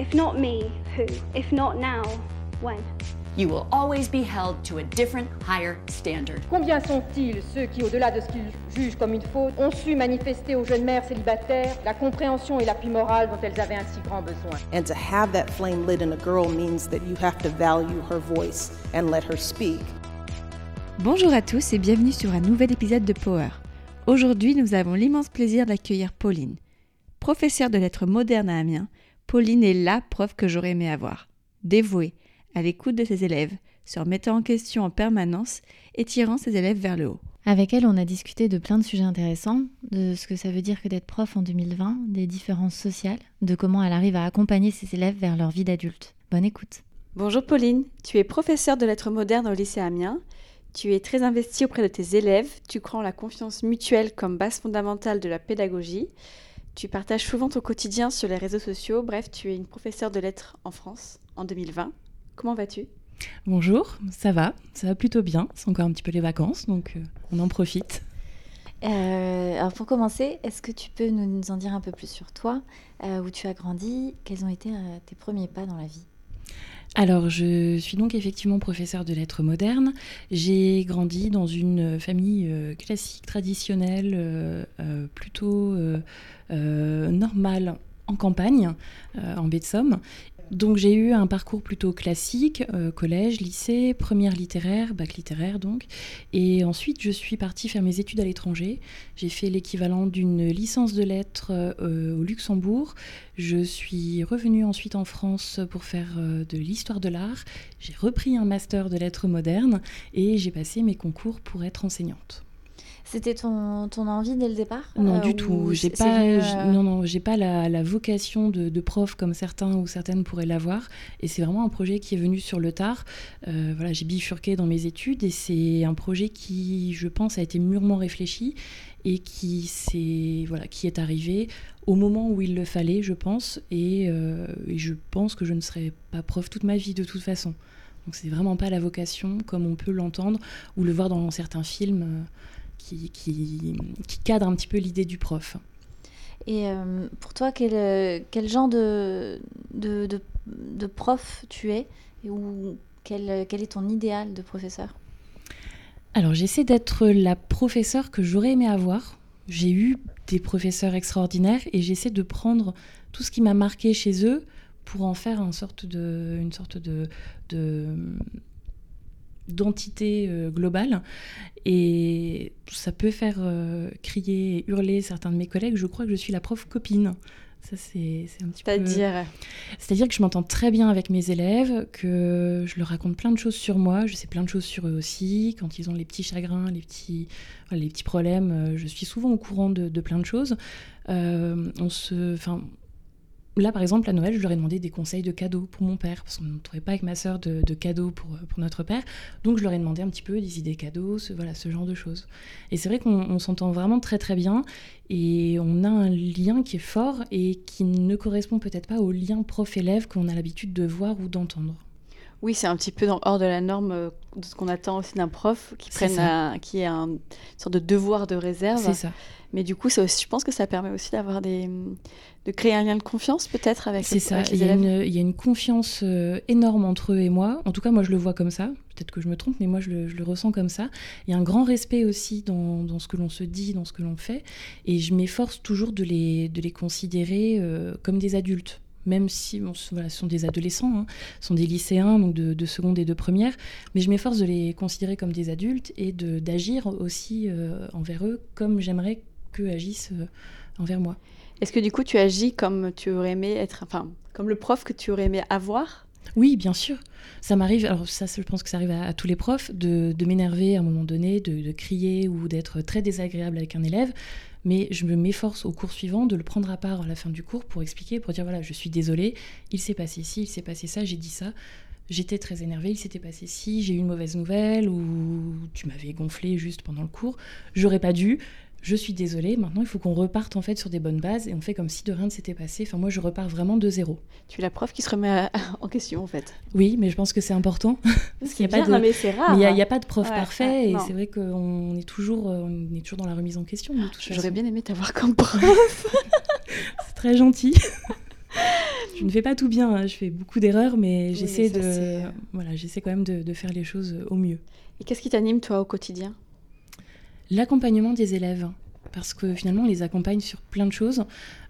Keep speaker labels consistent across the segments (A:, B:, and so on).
A: If not me, who? If not now, when?
B: You will always be held to a different, higher standard.
C: Combien sont-ils ceux qui, au-delà de ce qu'ils jugent comme une faute, ont su manifester aux jeunes mères célibataires la compréhension et l'appui moral dont elles avaient un si grand besoin?
D: And to have that flame lit in a girl means that you have to value her voice and let her speak.
E: Bonjour à tous et bienvenue sur un nouvel épisode de Power. Aujourd'hui, nous avons l'immense plaisir d'accueillir Pauline. Professeure de lettres modernes à Amiens, Pauline est la prof que j'aurais aimé avoir. Dévouée, à l'écoute de ses élèves, se remettant en question en permanence et tirant ses élèves vers le haut.
F: Avec elle, on a discuté de plein de sujets intéressants, de ce que ça veut dire que d'être prof en 2020, des différences sociales, de comment elle arrive à accompagner ses élèves vers leur vie d'adulte. Bonne écoute.
G: Bonjour Pauline, tu es professeure de lettres modernes au lycée Amiens. Tu es très investie auprès de tes élèves, tu crois en la confiance mutuelle comme base fondamentale de la pédagogie. Tu partages souvent ton quotidien sur les réseaux sociaux, bref, tu es une professeure de lettres en France en 2020. Comment vas-tu?
H: Bonjour, ça va, ça va plutôt bien. C'est encore un petit peu les vacances, donc euh, on en profite.
F: Euh, alors pour commencer, est-ce que tu peux nous, nous en dire un peu plus sur toi, euh, où tu as grandi, quels ont été euh, tes premiers pas dans la vie?
H: Alors, je suis donc effectivement professeure de lettres modernes. J'ai grandi dans une famille euh, classique, traditionnelle, euh, euh, plutôt normale en campagne, en baie de Somme. Donc j'ai eu un parcours plutôt classique, euh, collège, lycée, première littéraire, bac littéraire donc. Et ensuite je suis partie faire mes études à l'étranger. J'ai fait l'équivalent d'une licence de lettres euh, au Luxembourg. Je suis revenue ensuite en France pour faire euh, de l'histoire de l'art. J'ai repris un master de lettres modernes et j'ai passé mes concours pour être enseignante.
F: C'était ton, ton envie dès le départ
H: Non,
F: euh,
H: du
F: ou
H: tout. J'ai pas,
F: euh,
H: non, non, j'ai pas la, la vocation de, de prof comme certains ou certaines pourraient l'avoir. Et c'est vraiment un projet qui est venu sur le tard. Euh, voilà, j'ai bifurqué dans mes études et c'est un projet qui, je pense, a été mûrement réfléchi et qui s'est, voilà, qui est arrivé au moment où il le fallait, je pense. Et, et je pense que je ne serai pas prof toute ma vie de toute façon. Donc c'est vraiment pas la vocation comme on peut l'entendre ou le voir dans certains films. Qui, qui, qui cadre un petit peu l'idée du prof.
F: Et euh, pour toi, quel, euh, quel genre de, de, de, de prof tu es et ou quel, quel est ton idéal de professeur?
H: Alors j'essaie d'être la professeure que j'aurais aimé avoir. J'ai eu des professeurs extraordinaires et j'essaie de prendre tout ce qui m'a marqué chez eux pour en faire une sorte de, une sorte de, de d'entité euh, globale et ça peut faire euh, crier et hurler certains de mes collègues je crois que je suis la prof copine ça c'est un petit peu
G: C'est-à-dire
H: c'est-à-dire que je m'entends très bien avec mes élèves, que je leur raconte plein de choses sur moi, je sais plein de choses sur eux aussi. Quand ils ont les petits chagrins, les petits, les petits problèmes, euh, je suis souvent au courant de, de plein de choses. Euh, on se, enfin, là par exemple à Noël, je leur ai demandé des conseils de cadeaux pour mon père parce qu'on ne trouvait pas avec ma sœur de, de cadeaux pour, pour notre père. Donc je leur ai demandé un petit peu des idées cadeaux, ce, voilà, ce genre de choses. Et c'est vrai qu'on on s'entend vraiment très très bien et on a un lien qui est fort et qui ne correspond peut-être pas au lien prof-élève qu'on a l'habitude de voir ou d'entendre.
G: Oui, c'est un petit peu dans- hors de la norme euh, de ce qu'on attend aussi d'un prof qui prenne un- qui ait un une sorte de devoir de réserve.
H: C'est ça.
G: Mais du coup, ça aussi, je pense que ça permet aussi d'avoir des de créer un lien de confiance peut-être avec,
H: C'est
G: le-
H: ça.
G: avec
H: Il
G: les
H: y, a une, il y a une confiance euh, énorme entre eux et moi. En tout cas, moi, je le vois comme ça. Peut-être que je me trompe, mais moi, je le, je le ressens comme ça. Il y a un grand respect aussi dans, dans ce que l'on se dit, dans ce que l'on fait. Et je m'efforce toujours de les, de les considérer euh, comme des adultes. Même si bon, ce- voilà, ce sont des adolescents, hein, ce sont des lycéens, donc de, de seconde et de première, mais je m'efforce de les considérer comme des adultes et de- d'agir aussi euh, envers eux comme j'aimerais qu'eux agissent euh, envers moi.
G: Est-ce que du coup, tu agis comme tu aurais aimé être, enfin, comme le prof que tu aurais aimé avoir?
H: Oui, bien sûr. Ça m'arrive, alors ça, je pense que ça arrive à, à tous les profs, de, de m'énerver à un moment donné, de, de crier ou d'être très désagréable avec un élève. Mais je me m'efforce au cours suivant de le prendre à part à la fin du cours pour expliquer, pour dire voilà, je suis désolée, il s'est passé ci, il s'est passé ça, j'ai dit ça. J'étais très énervée, il s'était passé ci, j'ai eu une mauvaise nouvelle ou tu m'avais gonflé juste pendant le cours. J'aurais pas dû. Je suis désolée. Maintenant, il faut qu'on reparte en fait sur des bonnes bases et on fait comme si de rien ne s'était passé. Enfin, moi, je repars vraiment de zéro.
G: Tu es la prof qui se remet à- en question en fait.
H: Oui, mais je pense que c'est important. Parce qu'il y a pas
G: bien,
H: de-
G: non, mais rare.
H: Mais n'y a, y a pas de prof
G: Ouais,
H: parfait
G: ouais,
H: et c'est vrai qu'on est toujours, euh, on est toujours dans la remise en question.
G: J'aurais bien aimé t'avoir comme prof.
H: C'est très gentil. je ne fais pas tout bien, hein, je fais beaucoup d'erreurs, mais
G: Oui,
H: j'essaie de,
G: euh,
H: voilà, j'essaie quand même de, de faire les choses au mieux.
G: Et qu'est-ce qui t'anime, toi, au quotidien?
H: L'accompagnement des élèves, parce que finalement, on les accompagne sur plein de choses.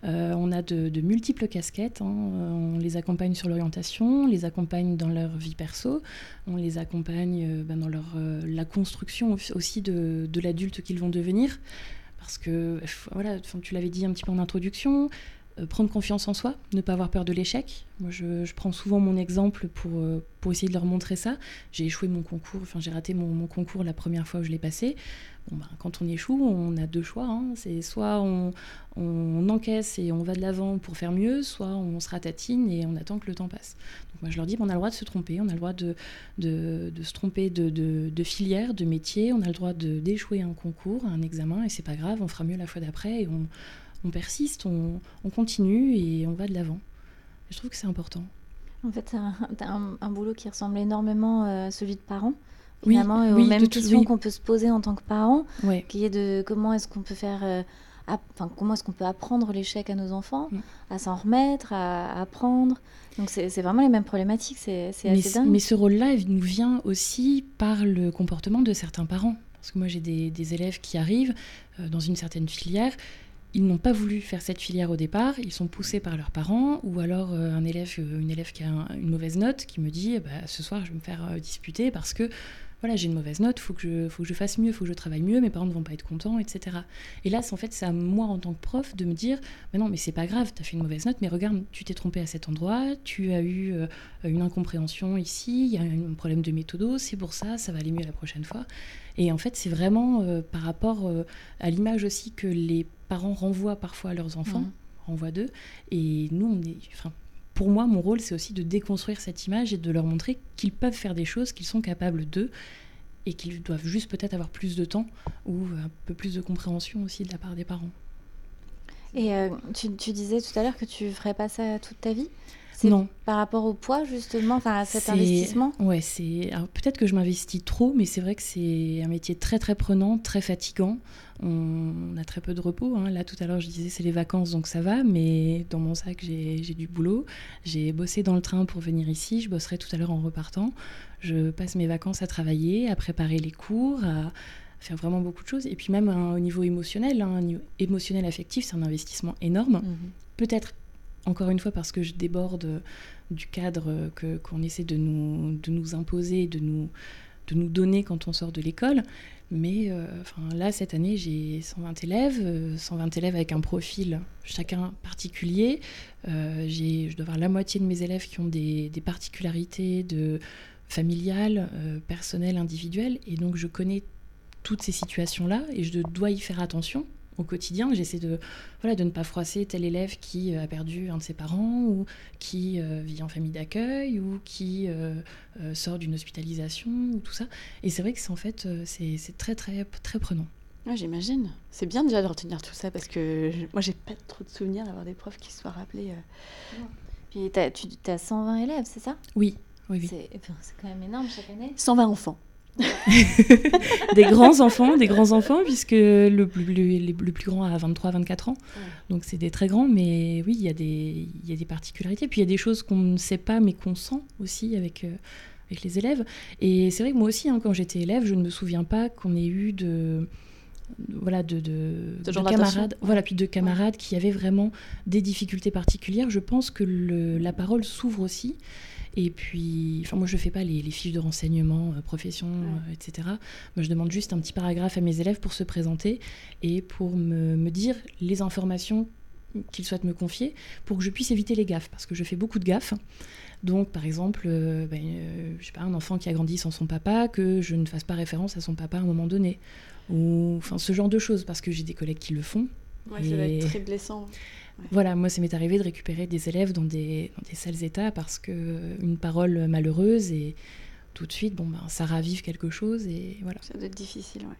H: Euh, on a de, multiples casquettes. hein. Euh, On les accompagne sur l'orientation, on les accompagne dans leur vie perso, on les accompagne euh, ben, dans leur, la construction au- aussi de, l'adulte qu'ils vont devenir. Parce que, voilà, tu l'avais dit un petit peu en introduction, prendre confiance en soi, ne pas avoir peur de l'échec. Moi, je, prends souvent mon exemple pour, pour essayer de leur montrer ça. J'ai échoué mon concours, enfin, j'ai raté mon, mon concours la première fois où je l'ai passé. Ben, quand on échoue, on a deux choix. hein. C'est soit on, encaisse et on va de l'avant pour faire mieux, soit on se ratatine et on attend que le temps passe. Donc moi je leur dis, ben, on a le droit de se tromper, on a le droit de, se tromper de, filière, de métier, on a le droit d'échouer un concours, un examen, et c'est pas grave, on fera mieux la fois d'après, et on, persiste, on, on continue et on va de l'avant. Je trouve que c'est important.
F: En fait, t'as un, t'as un- un boulot qui ressemble énormément euh, à celui de parent.
H: Oui,
F: Finalement, et aux
H: oui,
F: mêmes questions qu'on peut se poser en tant que parent,
H: Ouais.
F: qui est de comment est-ce qu'on peut faire, euh, enfin comment est-ce qu'on peut apprendre l'échec à nos enfants,
H: Mm.
F: à s'en remettre, à, à apprendre. Donc c'est vraiment les mêmes problématiques, c'est assez dingue.
H: mais ce rôle-là, il nous vient aussi par le comportement de certains parents. Parce que moi, j'ai des, des élèves qui arrivent euh, dans une certaine filière. Ils n'ont pas voulu faire cette filière au départ, ils sont poussés par leurs parents, ou alors euh, un élève, une élève qui a un- une mauvaise note qui me dit eh ben, ce soir je vais me faire euh, disputer parce que voilà j'ai une mauvaise note, faut que je, faut que je fasse mieux, faut que je travaille mieux, mes parents ne vont pas être contents, etc. Et là, c'est en fait c'est à moi en tant que prof de me dire mais non mais c'est pas grave, tu as fait une mauvaise note, mais regarde tu t'es trompé à cet endroit, tu as eu euh, une incompréhension ici, il y a un problème de méthodo, c'est pour ça, ça va aller mieux la prochaine fois. Et en fait, c'est vraiment euh, par rapport euh, à l'image aussi que les parents renvoient parfois à leurs enfants,
F: Mhm.
H: renvoient d'eux. Et nous, on est, enfin, pour moi, mon rôle, c'est aussi de déconstruire cette image et de leur montrer qu'ils peuvent faire des choses, qu'ils sont capables d'eux, et qu'ils doivent juste peut-être avoir plus de temps ou un peu plus de compréhension aussi de la part des parents.
F: Et euh, tu, tu disais tout à l'heure que tu ferais pas ça toute ta vie?
H: Non.
F: par rapport au poids justement, enfin à cet investissement?
H: Ouais, c'est. alors, Peut-être que je m'investis trop, mais c'est vrai que c'est un métier très très prenant, très fatigant. On, on a très peu de repos. hein. Là, tout à l'heure, je disais c'est les vacances, donc ça va, mais dans mon sac, j'ai j'ai du boulot. J'ai bossé dans le train pour venir ici. Je bosserai tout à l'heure en repartant. Je passe mes vacances à travailler, à préparer les cours, à faire vraiment beaucoup de choses. Et puis même hein, au niveau émotionnel, hein, émotionnel affectif, c'est un investissement énorme
F: Mhm.
H: peut-être encore une fois parce que je déborde euh, du cadre euh, que qu'on essaie de nous de nous imposer, de nous de nous donner quand on sort de l'école. Mais euh, là, cette année, j'ai 120 élèves, euh, 120 élèves avec un profil chacun particulier. J'ai- je dois avoir la moitié de mes élèves qui ont des, particularités de familiales, personnelles, individuelles. Et donc, je connais toutes ces situations-là et je dois y faire attention au quotidien. J'essaie de, voilà, de ne pas froisser tel élève qui euh, a perdu un de ses parents ou qui euh, vit en famille d'accueil ou qui euh, euh, sort d'une hospitalisation ou tout ça. Et c'est vrai que c'est en fait c'est c'est très très très prenant.
G: Ouais, J'imagine. C'est bien déjà de retenir tout ça parce que je- moi, j'ai pas trop de souvenirs d'avoir des profs qui se soient rappelés. euh,
F: Puis t'as- tu as 120 élèves, c'est ça?
H: Oui, oui, oui.
F: C'est enfin, c'est quand même énorme chaque année.
G: 120 enfants.
H: des grands enfants, des grands enfants, puisque le, plus- le- le plus grand a 23-24 ans. Donc c'est des très grands, mais oui, il y, a des, y a des particularités. Puis il y a des choses qu'on ne sait pas, mais qu'on sent aussi avec, euh, avec les élèves. Et c'est vrai que moi aussi, hein, quand j'étais élève, je ne me souviens pas qu'on ait eu de voilà de, de, camarades voilà puis de camarades qui avaient vraiment des difficultés particulières je pense que le- la parole s'ouvre aussi et puis enfin moi je fais pas les, les fiches de renseignement euh, profession euh, etc moi je demande juste un petit paragraphe à mes élèves pour se présenter et pour me, me dire les informations qu'ils souhaitent me confier pour que je puisse éviter les gaffes parce que je fais beaucoup de gaffes donc, par exemple, euh, ben, euh, je sais pas, un enfant qui a grandi sans son papa, que je ne fasse pas référence à son papa à un moment donné. Ou enfin, ce genre de choses, parce que j'ai des collègues qui le font.
G: Ouais, ça
H: Et-
G: être très blessant.
H: Voilà, moi, ça m'est arrivé de récupérer des élèves dans des, dans des sales états parce que une parole malheureuse et tout de suite, bon, ben, ça ravive quelque chose et voilà.
G: Ça doit être difficile, ouais.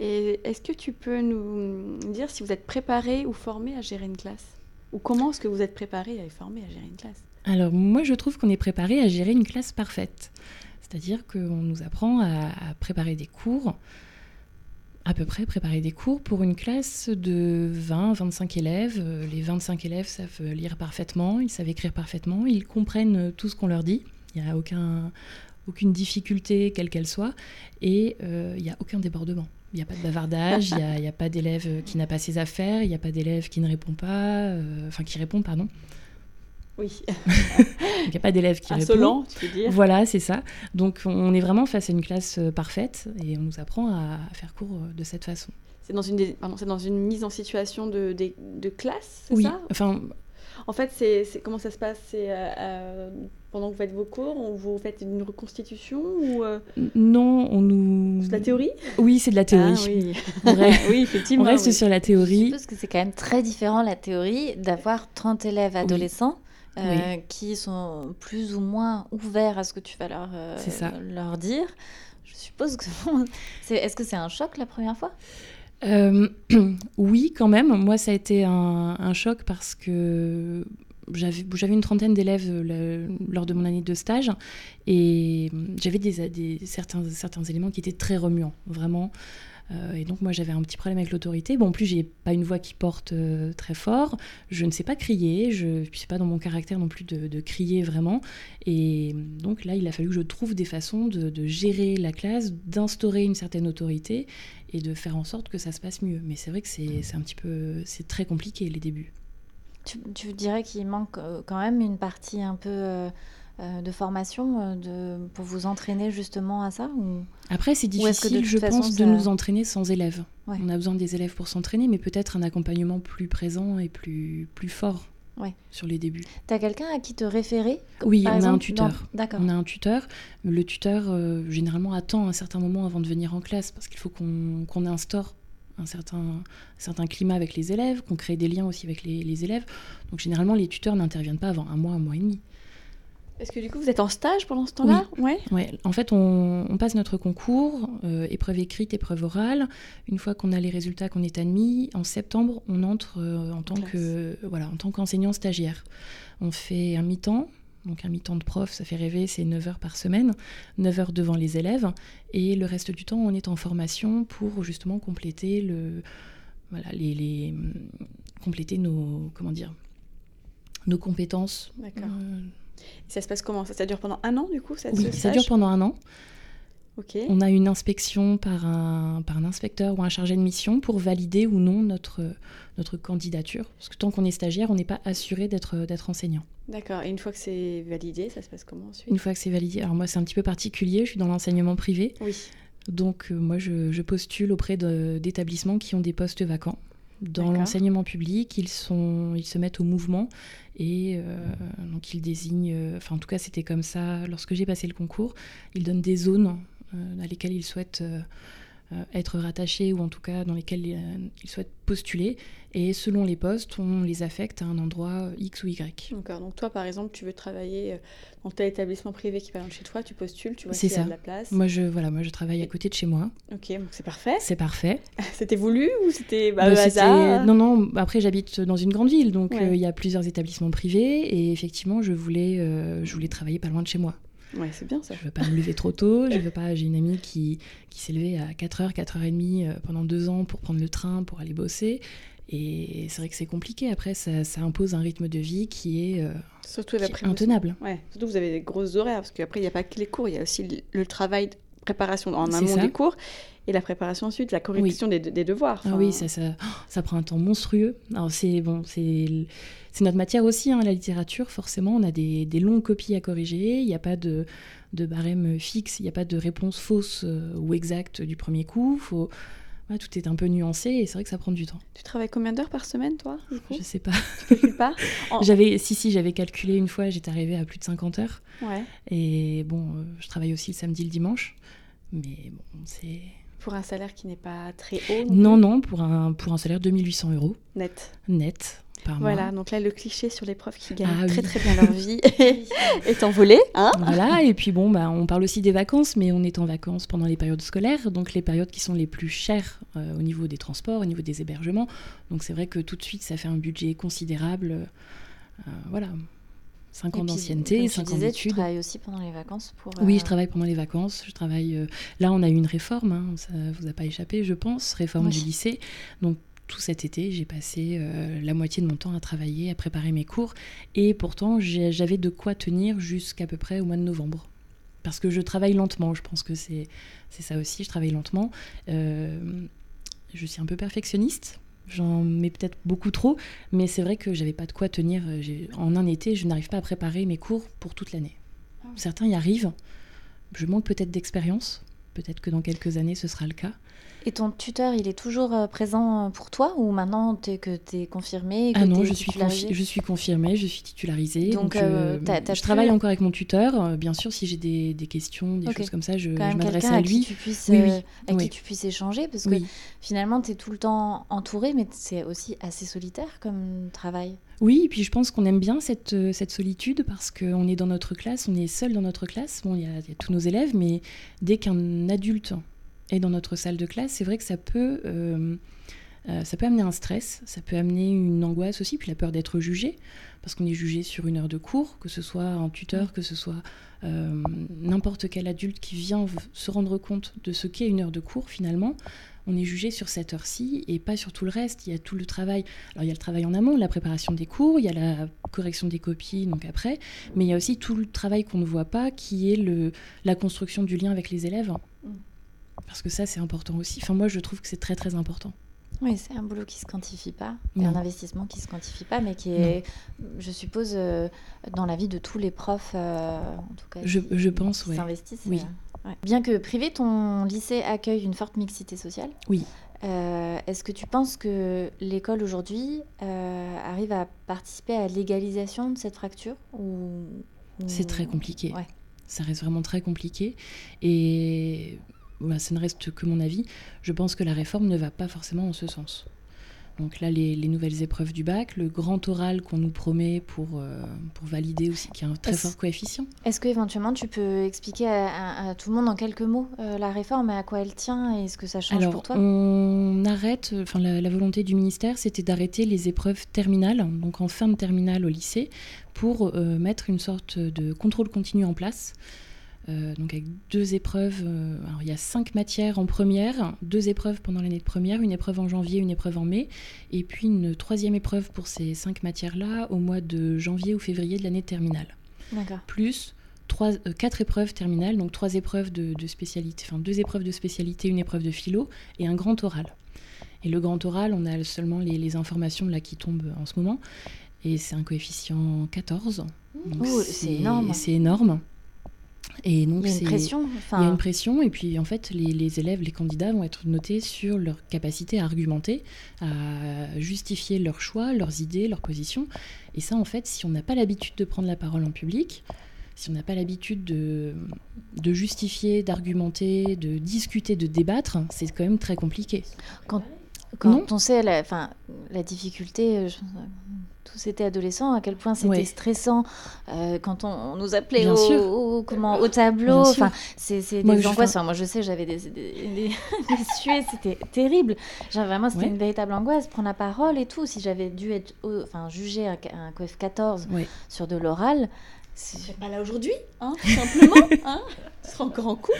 G: Et est-ce que tu peux nous dire si vous êtes préparé ou formé à gérer une classe? Ou comment est-ce que vous êtes préparé et formé à gérer une classe?
H: Alors, moi, je trouve qu'on est préparé à gérer une classe parfaite. C'est-à-dire qu'on nous apprend à, à préparer des cours, À peu près, préparer des cours pour une classe de 20-25 élèves. Euh, les 25 élèves savent lire parfaitement, ils savent écrire parfaitement, ils comprennent tout ce qu'on leur dit. Il n'y a aucun, aucune difficulté, quelle qu'elle soit, et euh, il n'y a aucun débordement. Il n'y a pas de bavardage, il n'y a, pas d'élève qui n'a pas ses affaires, il n'y a pas d'élève qui ne répond pas, euh, enfin qui répond, pardon.
G: Oui.
H: il n'y a pas d'élève qui
G: Insolent, tu veux dire.
H: Voilà, c'est ça. Donc on est vraiment face à une classe euh, parfaite et on nous apprend à faire cours de cette façon.
G: C'est dans une, c'est dans une mise en situation de, de, de classe, c'est
H: oui.
G: ça?
H: Enfin,
G: en fait, c'est comment ça se passe? C'est euh, euh, pendant que vous faites vos cours, vous faites une reconstitution ou euh
H: Non, on nous.
G: C'est de la théorie?
H: Oui, c'est de la théorie.
G: Ah, oui.
H: reste...
G: oui, effectivement.
H: On reste sur la théorie.
F: Parce que c'est quand même très différent la théorie d'avoir 30 élèves adolescents. Qui sont plus ou moins ouverts à ce que tu vas leur, leur dire. Je suppose que... Est-ce que c'est un choc la première fois?
H: Euh, oui, quand même. Moi, ça a été un, choc parce que j'avais une trentaine d'élèves euh, lors de mon année de stage et j'avais des, certains, certains éléments qui étaient très remuants, vraiment. Euh, et donc moi j'avais un petit problème avec l'autorité. Bon, en plus j'ai pas une voix qui porte très fort. Je ne sais pas crier. Je ne sais pas dans mon caractère non plus de, crier vraiment. Et donc là il a fallu que je trouve des façons de, gérer la classe, d'instaurer une certaine autorité et de faire en sorte que ça se passe mieux. Mais c'est vrai que c'est un petit peu, c'est très compliqué les débuts.
F: Tu, dirais qu'il manque euh, quand même une partie un peu euh, euh, de formation de, pour vous entraîner justement à ça ou...
H: Après, c'est difficile, je pense, de nous entraîner sans élèves. On a besoin des élèves pour s'entraîner, mais peut-être un accompagnement plus présent et plus, plus fort ouais. sur les débuts.
F: Tu as quelqu'un à qui te référer
H: Oui, on a un tuteur. D'accord. On a un tuteur. Le tuteur, euh, généralement, attend un certain moment avant de venir en classe parce qu'il faut qu'on instaure un certain, certain climat avec les élèves, qu'on crée des liens aussi avec les, les élèves. Donc, généralement, les tuteurs n'interviennent pas avant un mois, un mois et demi.
G: Est-ce que du coup vous êtes en stage pendant ce temps-là
H: Oui. Ouais. ouais. En fait, on, passe notre concours, euh, épreuve écrite, épreuve orale. Une fois qu'on a les résultats, qu'on est admis, en septembre, on entre euh, en, tant que voilà, en tant qu'enseignant stagiaire. On fait un mi-temps. Donc un mi-temps de prof, ça fait rêver, c'est 9 heures par semaine, 9 heures devant les élèves, et le reste du temps, on est en formation pour justement compléter le, voilà, les, les compléter nos, comment dire, nos compétences.
G: D'accord. Euh, ça se passe comment? Ça, dure pendant un an du coup
H: ça, Oui, ça dure pendant un an. On a une inspection par un, par un inspecteur ou un chargé de mission pour valider ou non notre, notre candidature. Parce que tant qu'on est stagiaire, on n'est pas assuré d'être enseignant.
G: D'accord. Et une fois que c'est validé, ça se passe comment ensuite?
H: Une fois que c'est validé, alors moi c'est un petit peu particulier, je suis dans l'enseignement privé.
G: Oui.
H: Donc euh, moi je, je, postule auprès d'établissements qui ont des postes vacants. Dans l'enseignement public, ils, sont, ils se mettent au mouvement et euh, donc ils désignent, euh, enfin en tout cas c'était comme ça lorsque j'ai passé le concours, ils donnent des zones euh, à lesquelles ils souhaitent être rattachés ou en tout cas dans lesquelles ils souhaitent postuler. Et selon les postes, on les affecte à un endroit X ou Y.
G: D'accord. Donc toi, par exemple, tu veux travailler dans tel établissement privé qui est pas loin de chez toi, tu postules, tu vois s'il y a de la place.
H: Moi, je, voilà, moi, je travaille à côté de chez moi.
G: Ok, donc c'est parfait.
H: C'est parfait.
G: c'était voulu ou c'était bah, bah hasard
H: Non, non. Après, j'habite dans une grande ville, donc il y a plusieurs établissements privés. Et effectivement, je voulais, je voulais travailler pas loin de chez moi.
G: Ouais, c'est bien ça.
H: Je veux pas me lever trop tôt. Je veux pas. J'ai une amie qui, qui s'est levée à 4h, 4h30 pendant deux ans pour prendre le train pour aller bosser. Et c'est vrai que c'est compliqué. Après, ça, impose un rythme de vie qui est, euh, surtout intenable.
G: Ouais. Surtout, vous avez des grosses horaires parce qu'après, il n'y a pas que les cours, il y a aussi le, travail de préparation en amont des cours et la préparation ensuite, la correction des, devoirs.
H: Ah oui, ça, ça, ça, prend un temps monstrueux. Alors, c'est bon, c'est notre matière aussi, hein, la littérature. Forcément, on a des, des longues copies à corriger. Il n'y a pas de, de barème fixe, il n'y a pas de réponse fausse euh, ou exacte du premier coup. Faut tout est un peu nuancé et c'est vrai que ça prend du temps.
G: Tu travailles combien d'heures par semaine, toi
H: Je sais pas.
G: Tu calcules pas?
H: J'avais, si si, j'avais calculé une fois, j'étais arrivée à plus de 50 heures.
G: Ouais.
H: Et bon, euh, je travaille aussi le samedi, le dimanche, mais bon, c'est.
G: Pour un salaire qui n'est pas très haut.
H: Non, non, pour un pour un salaire de 2800 euros.
G: Net.
H: Net
G: voilà, donc là, le cliché sur les profs qui gagnent ah très très bien leur vie est envolé. Hein
H: voilà, et puis bon, bah, on parle aussi des vacances, mais on est en vacances pendant les périodes scolaires, donc les périodes qui sont les plus chères euh, au niveau des transports, au niveau des hébergements. Donc c'est vrai que tout de suite, ça fait un budget considérable. Euh, voilà. 5 ans d'ancienneté, 5 ans d'études. Tu
F: travailles aussi pendant les vacances pour.
H: Oui, je travaille pendant les vacances. Je travaille. là, on a eu une réforme, hein, ça vous a pas échappé, je pense, réforme du lycée. Donc tout cet été, j'ai passé la moitié de mon temps à travailler, à préparer mes cours, et pourtant j'avais de quoi tenir jusqu'à peu près au mois de novembre parce que je travaille lentement. Je pense que c'est ça aussi, je travaille lentement. Euh, je suis un peu perfectionniste. J'en mets peut-être beaucoup trop, mais c'est vrai que j'avais pas de quoi tenir. En un été, je n'arrive pas à préparer mes cours pour toute l'année. Ah Certains y arrivent. Je manque peut-être d'expérience. Peut-être que dans quelques années, ce sera le cas.
F: Et ton tuteur, il est toujours euh, présent euh, pour toi ou maintenant es, que tu es confirmée
H: Ah non, je suis, je suis confirmée, je suis titularisée. Donc, euh, je travaille encore avec mon tuteur. Bien sûr, si j'ai des, des, questions, des choses comme ça, je, je m'adresse à lui.
F: Qui tu puisses, oui, Avec qui tu puisses échanger parce que finalement, tu es tout le temps entourée, mais c'est aussi assez solitaire comme travail.
H: Oui, et puis je pense qu'on aime bien cette, cette solitude parce qu'on est dans notre classe, on est seul dans notre classe. Bon, il y, y, a tous nos élèves, mais dès qu'un adulte et dans notre salle de classe, c'est vrai que ça peut, euh, euh, ça peut amener un stress, ça peut amener une angoisse aussi, puis la peur d'être jugé, parce qu'on est jugé sur une heure de cours, que ce soit un tuteur, que ce soit euh, n'importe quel adulte qui vient se rendre compte de ce qu'est une heure de cours finalement. On est jugé sur cette heure-ci et pas sur tout le reste. Il y a tout le travail. Alors il y a le travail en amont, la préparation des cours, il y a la correction des copies, donc après, mais il y a aussi tout le travail qu'on ne voit pas, qui est le, la construction du lien avec les élèves. Parce que ça, c'est important aussi. Enfin, moi, je trouve que c'est très, très important.
F: Oui, c'est un boulot qui ne se quantifie pas, un investissement qui ne se quantifie pas, mais qui est, je suppose, euh, dans la vie de tous les profs, euh, en tout cas,
H: je, je pense, oui.
F: s'investissent. Oui. Euh, Bien que privé, ton lycée accueille une forte mixité sociale.
H: Oui.
F: Est-ce que tu penses que l'école aujourd'hui arrive à participer à l'égalisation de cette fracture ou,
H: C'est très compliqué. Ouais. Ça reste vraiment très compliqué. Et bah, ça ne reste que mon avis, je pense que la réforme ne va pas forcément en ce sens. Donc là, les, nouvelles épreuves du bac, le grand oral qu'on nous promet pour, euh, pour valider aussi, qui a un très fort coefficient.
F: Est-ce que éventuellement tu peux expliquer à, tout le monde en quelques mots euh, la réforme et à quoi elle tient et ce que ça change pour toi?
H: On arrête, enfin la, volonté du ministère, c'était d'arrêter les épreuves terminales, donc en fin de terminale au lycée, pour euh, mettre une sorte de contrôle continu en place. Euh, donc avec deux épreuves. Euh, alors il y a cinq matières en première, deux épreuves pendant l'année de première, une épreuve en janvier, une épreuve en mai, et puis une troisième épreuve pour ces cinq matières-là au mois de janvier ou février de l'année terminale.
F: D'accord.
H: Plus trois, euh, quatre épreuves terminales, donc trois épreuves de, spécialité, enfin deux épreuves de spécialité, une épreuve de philo et un grand oral. Et le grand oral, on a seulement les, informations là qui tombent en ce moment, et c'est un coefficient 14.
F: c'est énorme.
H: C'est énorme.
F: Et donc, il y a une pression.
H: Il y a une pression, et puis en fait, les, élèves, les candidats vont être notés sur leur capacité à argumenter, à justifier leurs choix, leurs idées, leurs positions. Et ça, en fait, si on n'a pas l'habitude de prendre la parole en public, si on n'a pas l'habitude de, de justifier, d'argumenter, de discuter, de débattre, c'est quand même très compliqué.
F: Quand, quand on sait la, la difficulté, tous étaient adolescents, à quel point c'était stressant euh, quand on, nous appelait au, comment, au tableau. Enfin, c'est des angoisses. moi, je sais, j'avais des, des, suées, c'était terrible. Genre, vraiment, c'était une véritable angoisse. Prendre la parole et tout. Si j'avais dû être enfin, jugé un, un coef 14 sur de l'oral,
G: c'est pas là aujourd'hui, hein, simplement. hein tu seras encore en cours.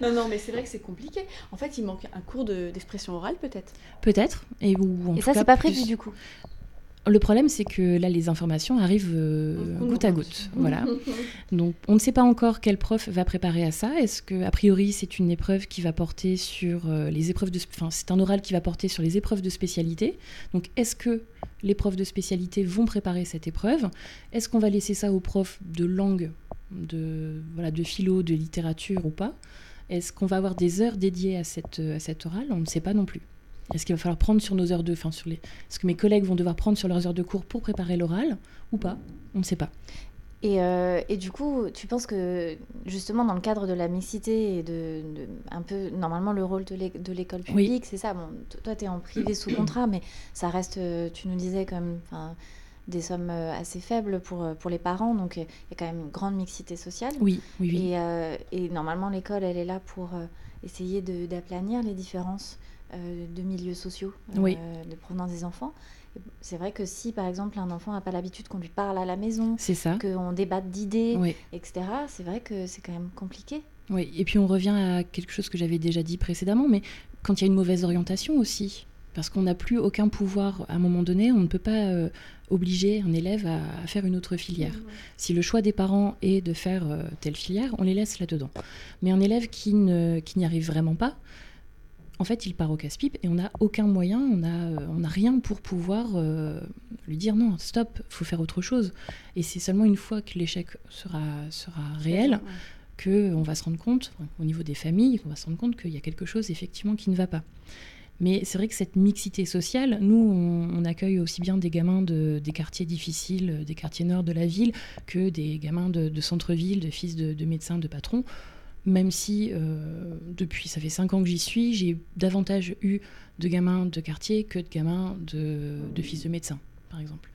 G: non, non, mais c'est vrai que c'est compliqué. En fait, il manque un cours d'expression orale, peut-être.
H: Peut-être. Et, ou,
F: et ça, c'est pas prévu du coup.
H: Le problème, c'est que là, les informations arrivent euh, goutte à goutte. Voilà. Donc, on ne sait pas encore quel prof va préparer à ça. Est-ce que, a priori, c'est une épreuve qui va porter sur euh, les épreuves de, enfin, c'est un oral qui va porter sur les épreuves de spécialité. Donc, est-ce que les profs de spécialité vont préparer cette épreuve? Est-ce qu'on va laisser ça aux profs de langue, de voilà, de philo, de littérature ou pas? Est-ce qu'on va avoir des heures dédiées à cette, à cette oral? On ne sait pas non plus. Est-ce qu'il va falloir prendre sur nos heures de, enfin sur les, est-ce que mes collègues vont devoir prendre sur leurs heures de cours pour préparer l'oral ou pas? On ne sait pas.
F: Et, euh, et, du coup, tu penses que justement dans le cadre de la mixité et de, un peu normalement le rôle de l'école publique, c'est ça? Bon, toi, tu es en privé sous contrat, mais ça reste, euh, tu nous disais comme des sommes euh, assez faibles pour, pour les parents, donc il y a quand même une grande mixité sociale.
H: Oui, oui, oui.
F: Et, et normalement, l'école, elle est là pour essayer d'aplanir les différences de milieux sociaux,
H: oui.
F: Euh, de provenance des enfants. C'est vrai que si, par exemple, un enfant n'a pas l'habitude qu'on lui parle à la maison, qu'on débatte d'idées, etc., c'est vrai que c'est quand même compliqué.
H: Oui, et puis on revient à quelque chose que j'avais déjà dit précédemment, mais quand il y a une mauvaise orientation aussi, parce qu'on n'a plus aucun pouvoir à un moment donné, on ne peut pas euh, obliger un élève à, faire une autre filière. Si le choix des parents est de faire euh, telle filière, on les laisse là-dedans. Mais un élève qui n'y qui arrive vraiment pas, en fait, il part au casse-pipe et on n'a aucun moyen, on n'a euh, on a rien pour pouvoir lui dire non, stop, faut faire autre chose. Et c'est seulement une fois que l'échec sera, sera réel qu'on va se rendre compte, au niveau des familles, on va se rendre compte qu'il y a quelque chose effectivement qui ne va pas. Mais c'est vrai que cette mixité sociale, nous, on, accueille aussi bien des gamins de, des quartiers difficiles, des quartiers nord de la ville, que des gamins de, centre-ville, de fils de, médecins, de patrons. Même si, euh, depuis, ça fait cinq ans que j'y suis, j'ai davantage eu de gamins de quartier que de gamins de, fils de médecins, par exemple.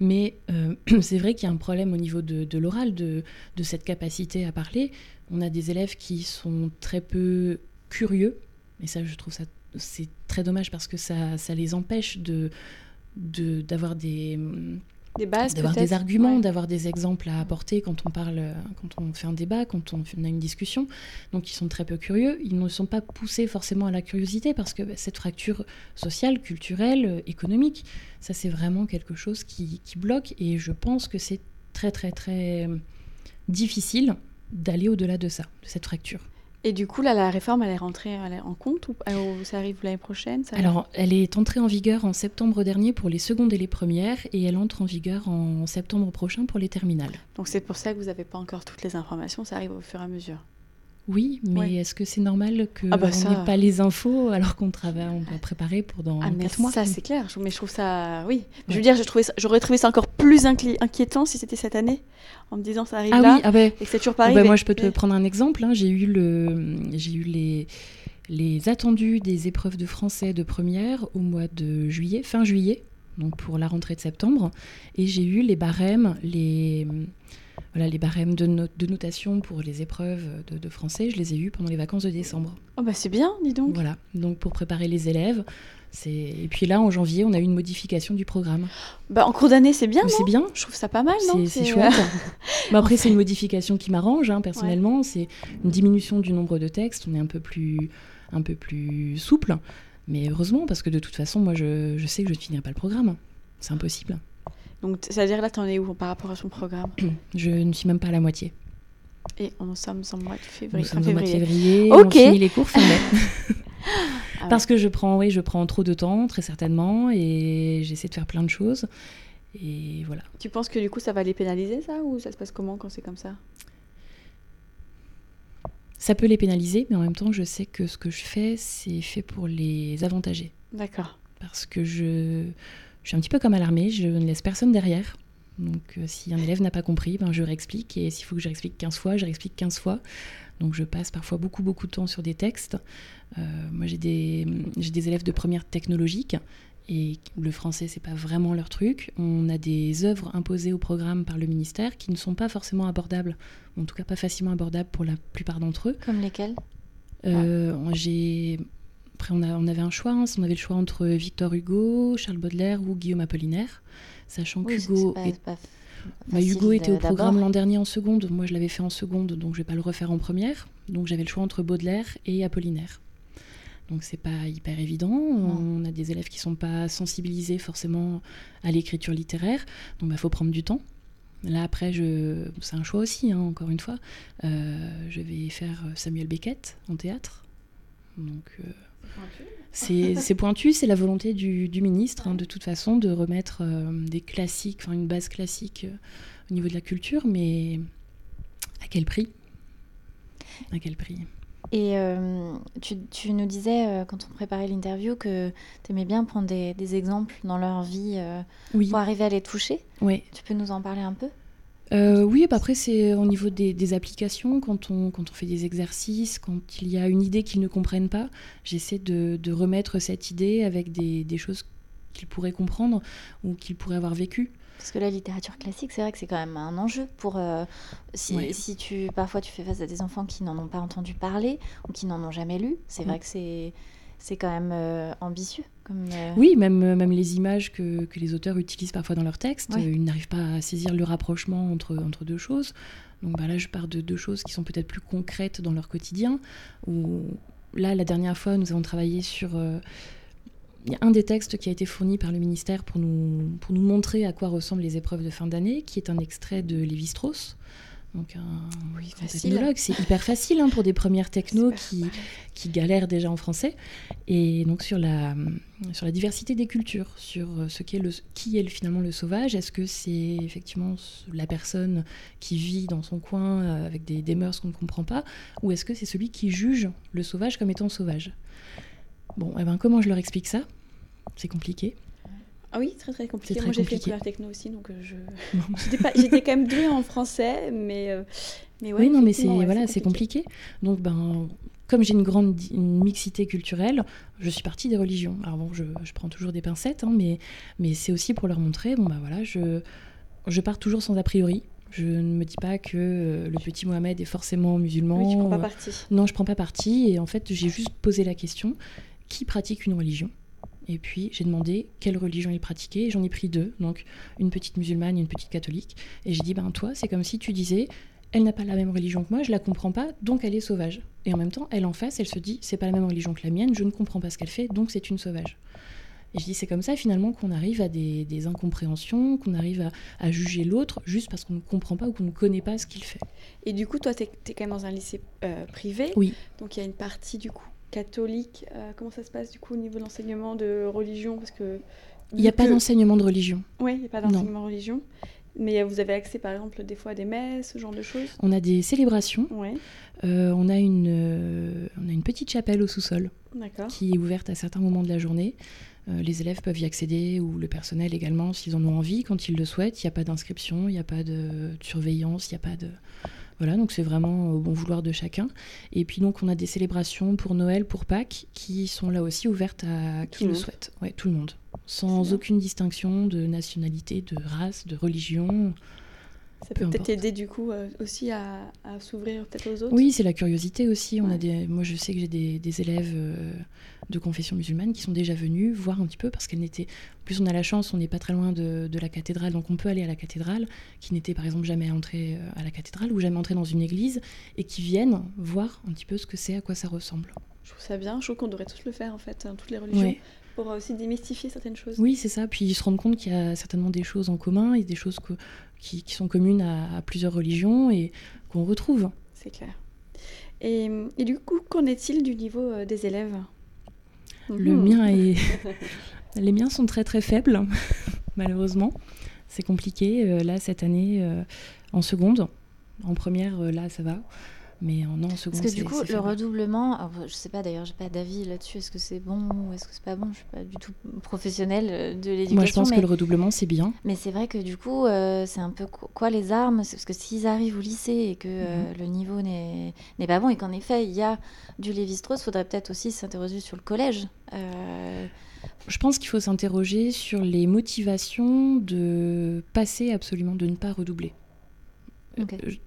H: Mais euh, c'est vrai qu'il y a un problème au niveau de, l'oral, de, cette capacité à parler. On a des élèves qui sont très peu curieux, et ça, je trouve ça c'est très dommage parce que ça, ça les empêche de d'avoir des
G: des bases,
H: d'avoir des arguments, d'avoir des exemples à apporter quand on parle, quand on fait un débat, quand on a une discussion. Donc ils sont très peu curieux. Ils ne sont pas poussés forcément à la curiosité parce que bah, cette fracture sociale, culturelle, économique, ça c'est vraiment quelque chose qui, qui bloque. Et je pense que c'est très très très difficile d'aller au-delà de ça, de cette fracture.
G: Et du coup, là, la réforme, elle est rentrée en compte ou ça arrive l'année prochaine
H: Alors, elle est entrée en vigueur en septembre dernier pour les secondes et les premières, et elle entre en vigueur en septembre prochain pour les terminales.
G: Donc c'est pour ça que vous n'avez pas encore toutes les informations, ça arrive au fur et à mesure.
H: Oui, mais est-ce que c'est normal qu'on ah bah n'ait pas les infos alors qu'on travaille, on doit préparer pour dans ah,
G: mais
H: mois
G: Ça, c'est clair. Mais je trouve ça, oui. Je veux dire, j'aurais trouvé ça encore plus inquiétant si c'était cette année, en me disant ça arrive
H: ah
G: là
H: oui, ah ben,
G: et que c'est toujours pas
H: ah
G: arrivé.
H: Ben moi, je peux te prendre un exemple. Hein. J'ai eu le, j'ai eu les les attendus des épreuves de français de première au mois de juillet, fin juillet, donc pour la rentrée de septembre, et j'ai eu les barèmes, les voilà, les barèmes de, de, notation pour les épreuves de, français, je les ai eus pendant les vacances de décembre.
G: Oh bah c'est bien, dis donc.
H: Voilà, donc pour préparer les élèves. Et puis là, en janvier, on a eu une modification du programme.
G: Bah, en cours d'année, c'est bien.
H: C'est bien.
G: Je trouve ça pas mal, non
H: C'est chouette. Mais après, c'est une modification qui m'arrange, hein, personnellement. C'est une diminution du nombre de textes. On est un peu plus, un peu plus souple. Mais heureusement, parce que de toute façon, moi, je, je sais que je ne finirai pas le programme. C'est impossible.
G: Donc, c'est-à-dire là, tu en es où par rapport à son programme
H: Je ne suis même pas à la moitié.
G: Et on sommes en mois de février.
H: Nous sommes en mois de février. Ok. On finit les cours fin mai. Ah Parce que je prends, oui, je prends trop de temps, très certainement, et j'essaie de faire plein de choses. Et voilà.
G: Tu penses que du coup, ça va les pénaliser, ça Ou ça se passe comment quand c'est comme ça?
H: Ça peut les pénaliser, mais en même temps, je sais que ce que je fais, c'est fait pour les avantager.
G: D'accord.
H: Parce que je je suis un petit peu comme à l'armée, je ne laisse personne derrière. Donc euh, si un élève n'a pas compris, ben, je réexplique. Et s'il faut que je réexplique 15 fois, je réexplique 15 fois. Donc je passe parfois beaucoup, beaucoup de temps sur des textes. Euh, moi, j'ai des, des élèves de première technologique et le français, c'est pas vraiment leur truc. On a des œuvres imposées au programme par le ministère qui ne sont pas forcément abordables, en tout cas pas facilement abordables pour la plupart d'entre eux.
F: Comme lesquelles?
H: Euh, J'ai après, on, avait un choix. Hein. On avait le choix entre Victor Hugo, Charles Baudelaire ou Guillaume Apollinaire. Sachant qu'Hugo bah, Hugo était au programme l'an dernier en seconde. Moi, je l'avais fait en seconde, donc je vais pas le refaire en première. Donc j'avais le choix entre Baudelaire et Apollinaire. Donc c'est pas hyper évident. On a des élèves qui sont pas sensibilisés forcément à l'écriture littéraire. Donc il bah, faut prendre du temps. Là après, je... c'est un choix aussi, hein, encore une fois. Euh, je vais faire Samuel Beckett en théâtre. Donc euh, c'est pointu, c'est la volonté du, ministre, hein, de toute façon, de remettre euh, des classiques, enfin une base classique euh, au niveau de la culture, mais à quel prix? À quel prix?
F: Et euh, tu, nous disais, quand on préparait l'interview, que tu aimais bien prendre des, exemples dans leur vie pour arriver à les toucher.
H: Oui.
F: Tu peux nous en parler un peu?
H: Euh, oui, bah après c'est au niveau des, applications, quand on, quand on fait des exercices, quand il y a une idée qu'ils ne comprennent pas, j'essaie de, remettre cette idée avec des, choses qu'ils pourraient comprendre ou qu'ils pourraient avoir vécues.
F: Parce que la littérature classique, c'est vrai que c'est quand même un enjeu pour euh, si, si, tu parfois tu fais face à des enfants qui n'en ont pas entendu parler ou qui n'en ont jamais lu. C'est vrai que c'est c'est quand même ambitieux. Comme,
H: Oui, même, même les images que, que, les auteurs utilisent parfois dans leurs textes, ils n'arrivent pas à saisir le rapprochement entre, entre deux choses. Donc bah, là, je pars de deux choses qui sont peut-être plus concrètes dans leur quotidien. Où, là, la dernière fois, nous avons travaillé sur il y a un des textes qui a été fourni par le ministère pour nous, pour nous montrer à quoi ressemblent les épreuves de fin d'année, qui est un extrait de Lévi-Strauss. Donc un technologue, c'est hyper facile hein, pour des premières technos qui, qui galèrent déjà en français. Et donc sur la, sur la diversité des cultures, sur ce qu'est le, qui est finalement le sauvage. Est-ce que c'est effectivement la personne qui vit dans son coin euh, avec des, des mœurs qu'on ne comprend pas, ou est-ce que c'est celui qui juge le sauvage comme étant sauvage? Bon, eh ben, comment je leur explique ça? C'est compliqué.
G: Ah oui, très très compliqué. Moi j'ai fait couleur techno aussi, donc euh, je j'étais quand même douée en français, mais euh,
H: mais ouais, oui non mais c'est voilà c'est compliqué. Donc ben comme j'ai une grande mixité culturelle, je suis partie des religions. Alors bon, je, je prends toujours des pincettes, hein, mais mais c'est aussi pour leur montrer. Bon ben voilà, je je pars toujours sans a priori. Je ne me dis pas que euh, le petit Mohamed est forcément musulman.
G: Oui, tu prends pas parti.
H: Non, je prends pas parti. Et en fait, j'ai juste posé la question qui pratique une religion? Et puis j'ai demandé quelle religion il pratiquait. J'en ai pris deux, donc une petite musulmane et une petite catholique. Et j'ai dit, ben toi, c'est comme si tu disais, elle n'a pas la même religion que moi, je la comprends pas, donc elle est sauvage. Et en même temps, elle en face, elle se dit, c'est pas la même religion que la mienne, je ne comprends pas ce qu'elle fait, donc c'est une sauvage. Et je dis, c'est comme ça finalement qu'on arrive à des, incompréhensions, qu'on arrive à, juger l'autre juste parce qu'on ne comprend pas ou qu'on ne connaît pas ce qu'il fait.
G: Et du coup, toi, tu es, quand même dans un lycée euh, privé.
H: Oui.
G: Donc il y a une partie du coup catholique. Euh, comment ça se passe du coup au niveau de l'enseignement de religion Parce que
H: il n'y a pas d'enseignement de religion.
G: Oui, il n'y a pas d'enseignement de religion. Mais vous avez accès par exemple des fois à des messes, ce genre de choses
H: On a des célébrations.
G: Ouais.
H: Euh, on, a une, euh, on a une petite chapelle au sous-sol qui est ouverte à certains moments de la journée. les élèves peuvent y accéder ou le personnel également s'ils en ont envie, quand ils le souhaitent. Il n'y a pas d'inscription, il n'y a pas de surveillance, il n'y a pas de... Voilà, donc c'est vraiment au bon vouloir de chacun. Et puis donc on a des célébrations pour Noël, pour Pâques, qui sont là aussi ouvertes à qui le, souhaite. Ouais, tout le monde. Sans aucune distinction de nationalité, de race, de religion.
G: Ça peut peut-être aider du coup euh, aussi à, s'ouvrir peut-être aux autres.
H: Oui, c'est la curiosité aussi. On a des, moi, je sais que j'ai des, élèves euh, de confession musulmane qui sont déjà venus voir un petit peu parce qu'elles n'étaient. plus, on a la chance, on n'est pas très loin de, la cathédrale, donc on peut aller à la cathédrale, qui n'étaient par exemple jamais entrés euh, à la cathédrale ou jamais entrés dans une église et qui viennent voir un petit peu ce que c'est, à quoi ça ressemble.
G: Je trouve ça bien. Je trouve qu'on devrait tous le faire en fait, hein, toutes les religions pour aussi démystifier certaines choses.
H: Oui, c'est ça. Puis ils se rendent compte qu'il y a certainement des choses en commun et des choses qui, sont communes à, plusieurs religions et qu'on retrouve.
G: C'est clair. Et, du coup, qu'en est-il du niveau euh, des élèves?
H: Le mien est. Les miens sont très très faibles, malheureusement. C'est compliqué. Euh, là, cette année, euh, en seconde. En première, là, ça va. Mais en, non, en seconde,
F: Parce que du coup, le redoublement, je sais pas d'ailleurs, j'ai pas d'avis là-dessus. Est-ce que c'est bon ou est-ce que c'est pas bon? Je suis pas du tout professionnelle euh, de l'éducation.
H: Moi, je pense que le redoublement, c'est bien.
F: Mais c'est vrai que du coup, euh, c'est un peu quoi les armes? Parce que s'ils arrivent au lycée et que euh, mhm. le niveau n'est pas bon et qu'en effet, il y a du Lévi-Strauss, faudrait peut-être aussi s'interroger sur le collège.
H: Je pense qu'il faut s'interroger sur les motivations de passer absolument, de ne pas redoubler. Okay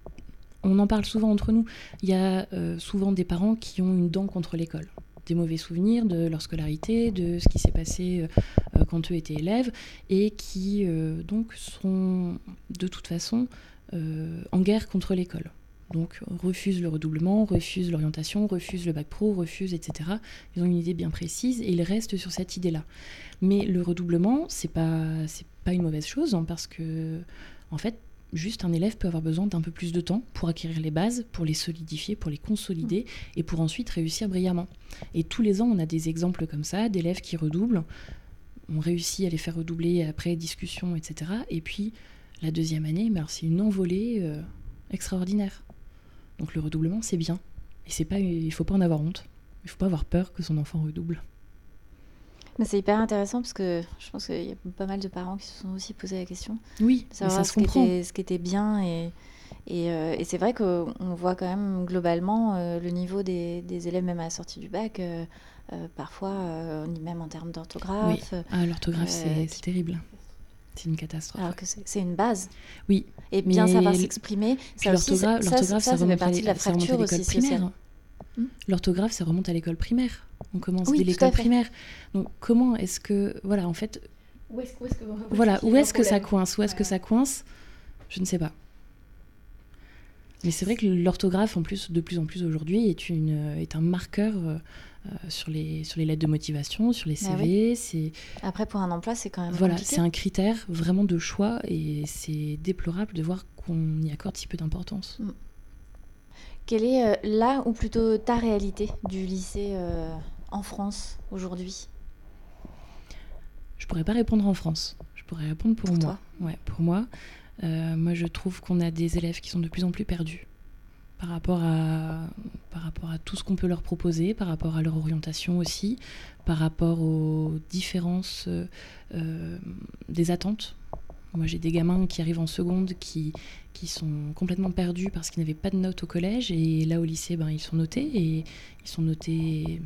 H: on en parle souvent entre nous. Il y a euh, souvent des parents qui ont une dent contre l'école des mauvais souvenirs de leur scolarité, de ce qui s'est passé euh, quand eux étaient élèves, et qui euh, donc sont de toute façon en guerre contre l'école. Donc refusent le redoublement, refusent l'orientation, refusent le bac pro, refusent, etc. Ils ont une idée bien précise et ils restent sur cette idée-là. Mais le redoublement, c'est pas pas une mauvaise chose hein, parce que en fait juste un élève peut avoir besoin d'un peu plus de temps pour acquérir les bases, pour les solidifier, pour les consolider et pour ensuite réussir brillamment. Et tous les ans, on a des exemples comme ça, d'élèves qui redoublent. On réussit à les faire redoubler après discussion, etc. Et puis la deuxième année, c'est une envolée euh, extraordinaire. Donc le redoublement, c'est bien. Et c'est pas, il faut pas en avoir honte. Il faut pas avoir peur que son enfant redouble
F: c'est hyper intéressant parce que je pense qu'il y a pas mal de parents qui se sont aussi posé la question.
H: Oui, ça se
F: ce
H: comprend.
F: Qui était, ce qui était bien. Et, et, euh, et c'est vrai qu'on voit quand même globalement euh, le niveau des, des, élèves, même à la sortie du bac, euh, parfois, même en termes d'orthographe.
H: Oui. Ah, l'orthographe, c'est terrible. C'est une catastrophe.
F: Alors que c'est une base.
H: Oui.
F: Et bien savoir s'exprimer. L'orthographe,
H: ça, ça, ça,
F: ça, fait partie de la fracture aussi sociale.
H: Hmm. L'orthographe, ça remonte à l'école primaire. On commence dès l'école primaire. Donc comment est-ce que, voilà, en fait, où est-ce, que, voilà, où est-ce que ça coince Où est-ce que ça coince Je ne sais pas. Mais c'est vrai que l'orthographe, en plus, de plus en plus aujourd'hui, est, une, est un marqueur euh, euh, sur, les, sur les lettres de motivation, sur les bah CV. c'est
F: Après, pour un emploi, c'est quand même.
H: Voilà, c'est un critère vraiment de choix et c'est déplorable de voir qu'on y accorde si peu d'importance. Mm.
F: Quelle est euh, là, ou plutôt ta réalité du lycée en France aujourd'hui?
H: Je pourrais pas répondre en France. Je pourrais répondre pour, moi. Ouais, pour moi. Euh, moi, je trouve qu'on a des élèves qui sont de plus en plus perdus par rapport à, par rapport à tout ce qu'on peut leur proposer, par rapport à leur orientation aussi, par rapport aux différences euh, euh, des attentes. Moi, j'ai des gamins qui arrivent en seconde qui, sont complètement perdus parce qu'ils n'avaient pas de notes au collège. Et là, au lycée, ben, ils sont notés. Et ils sont notés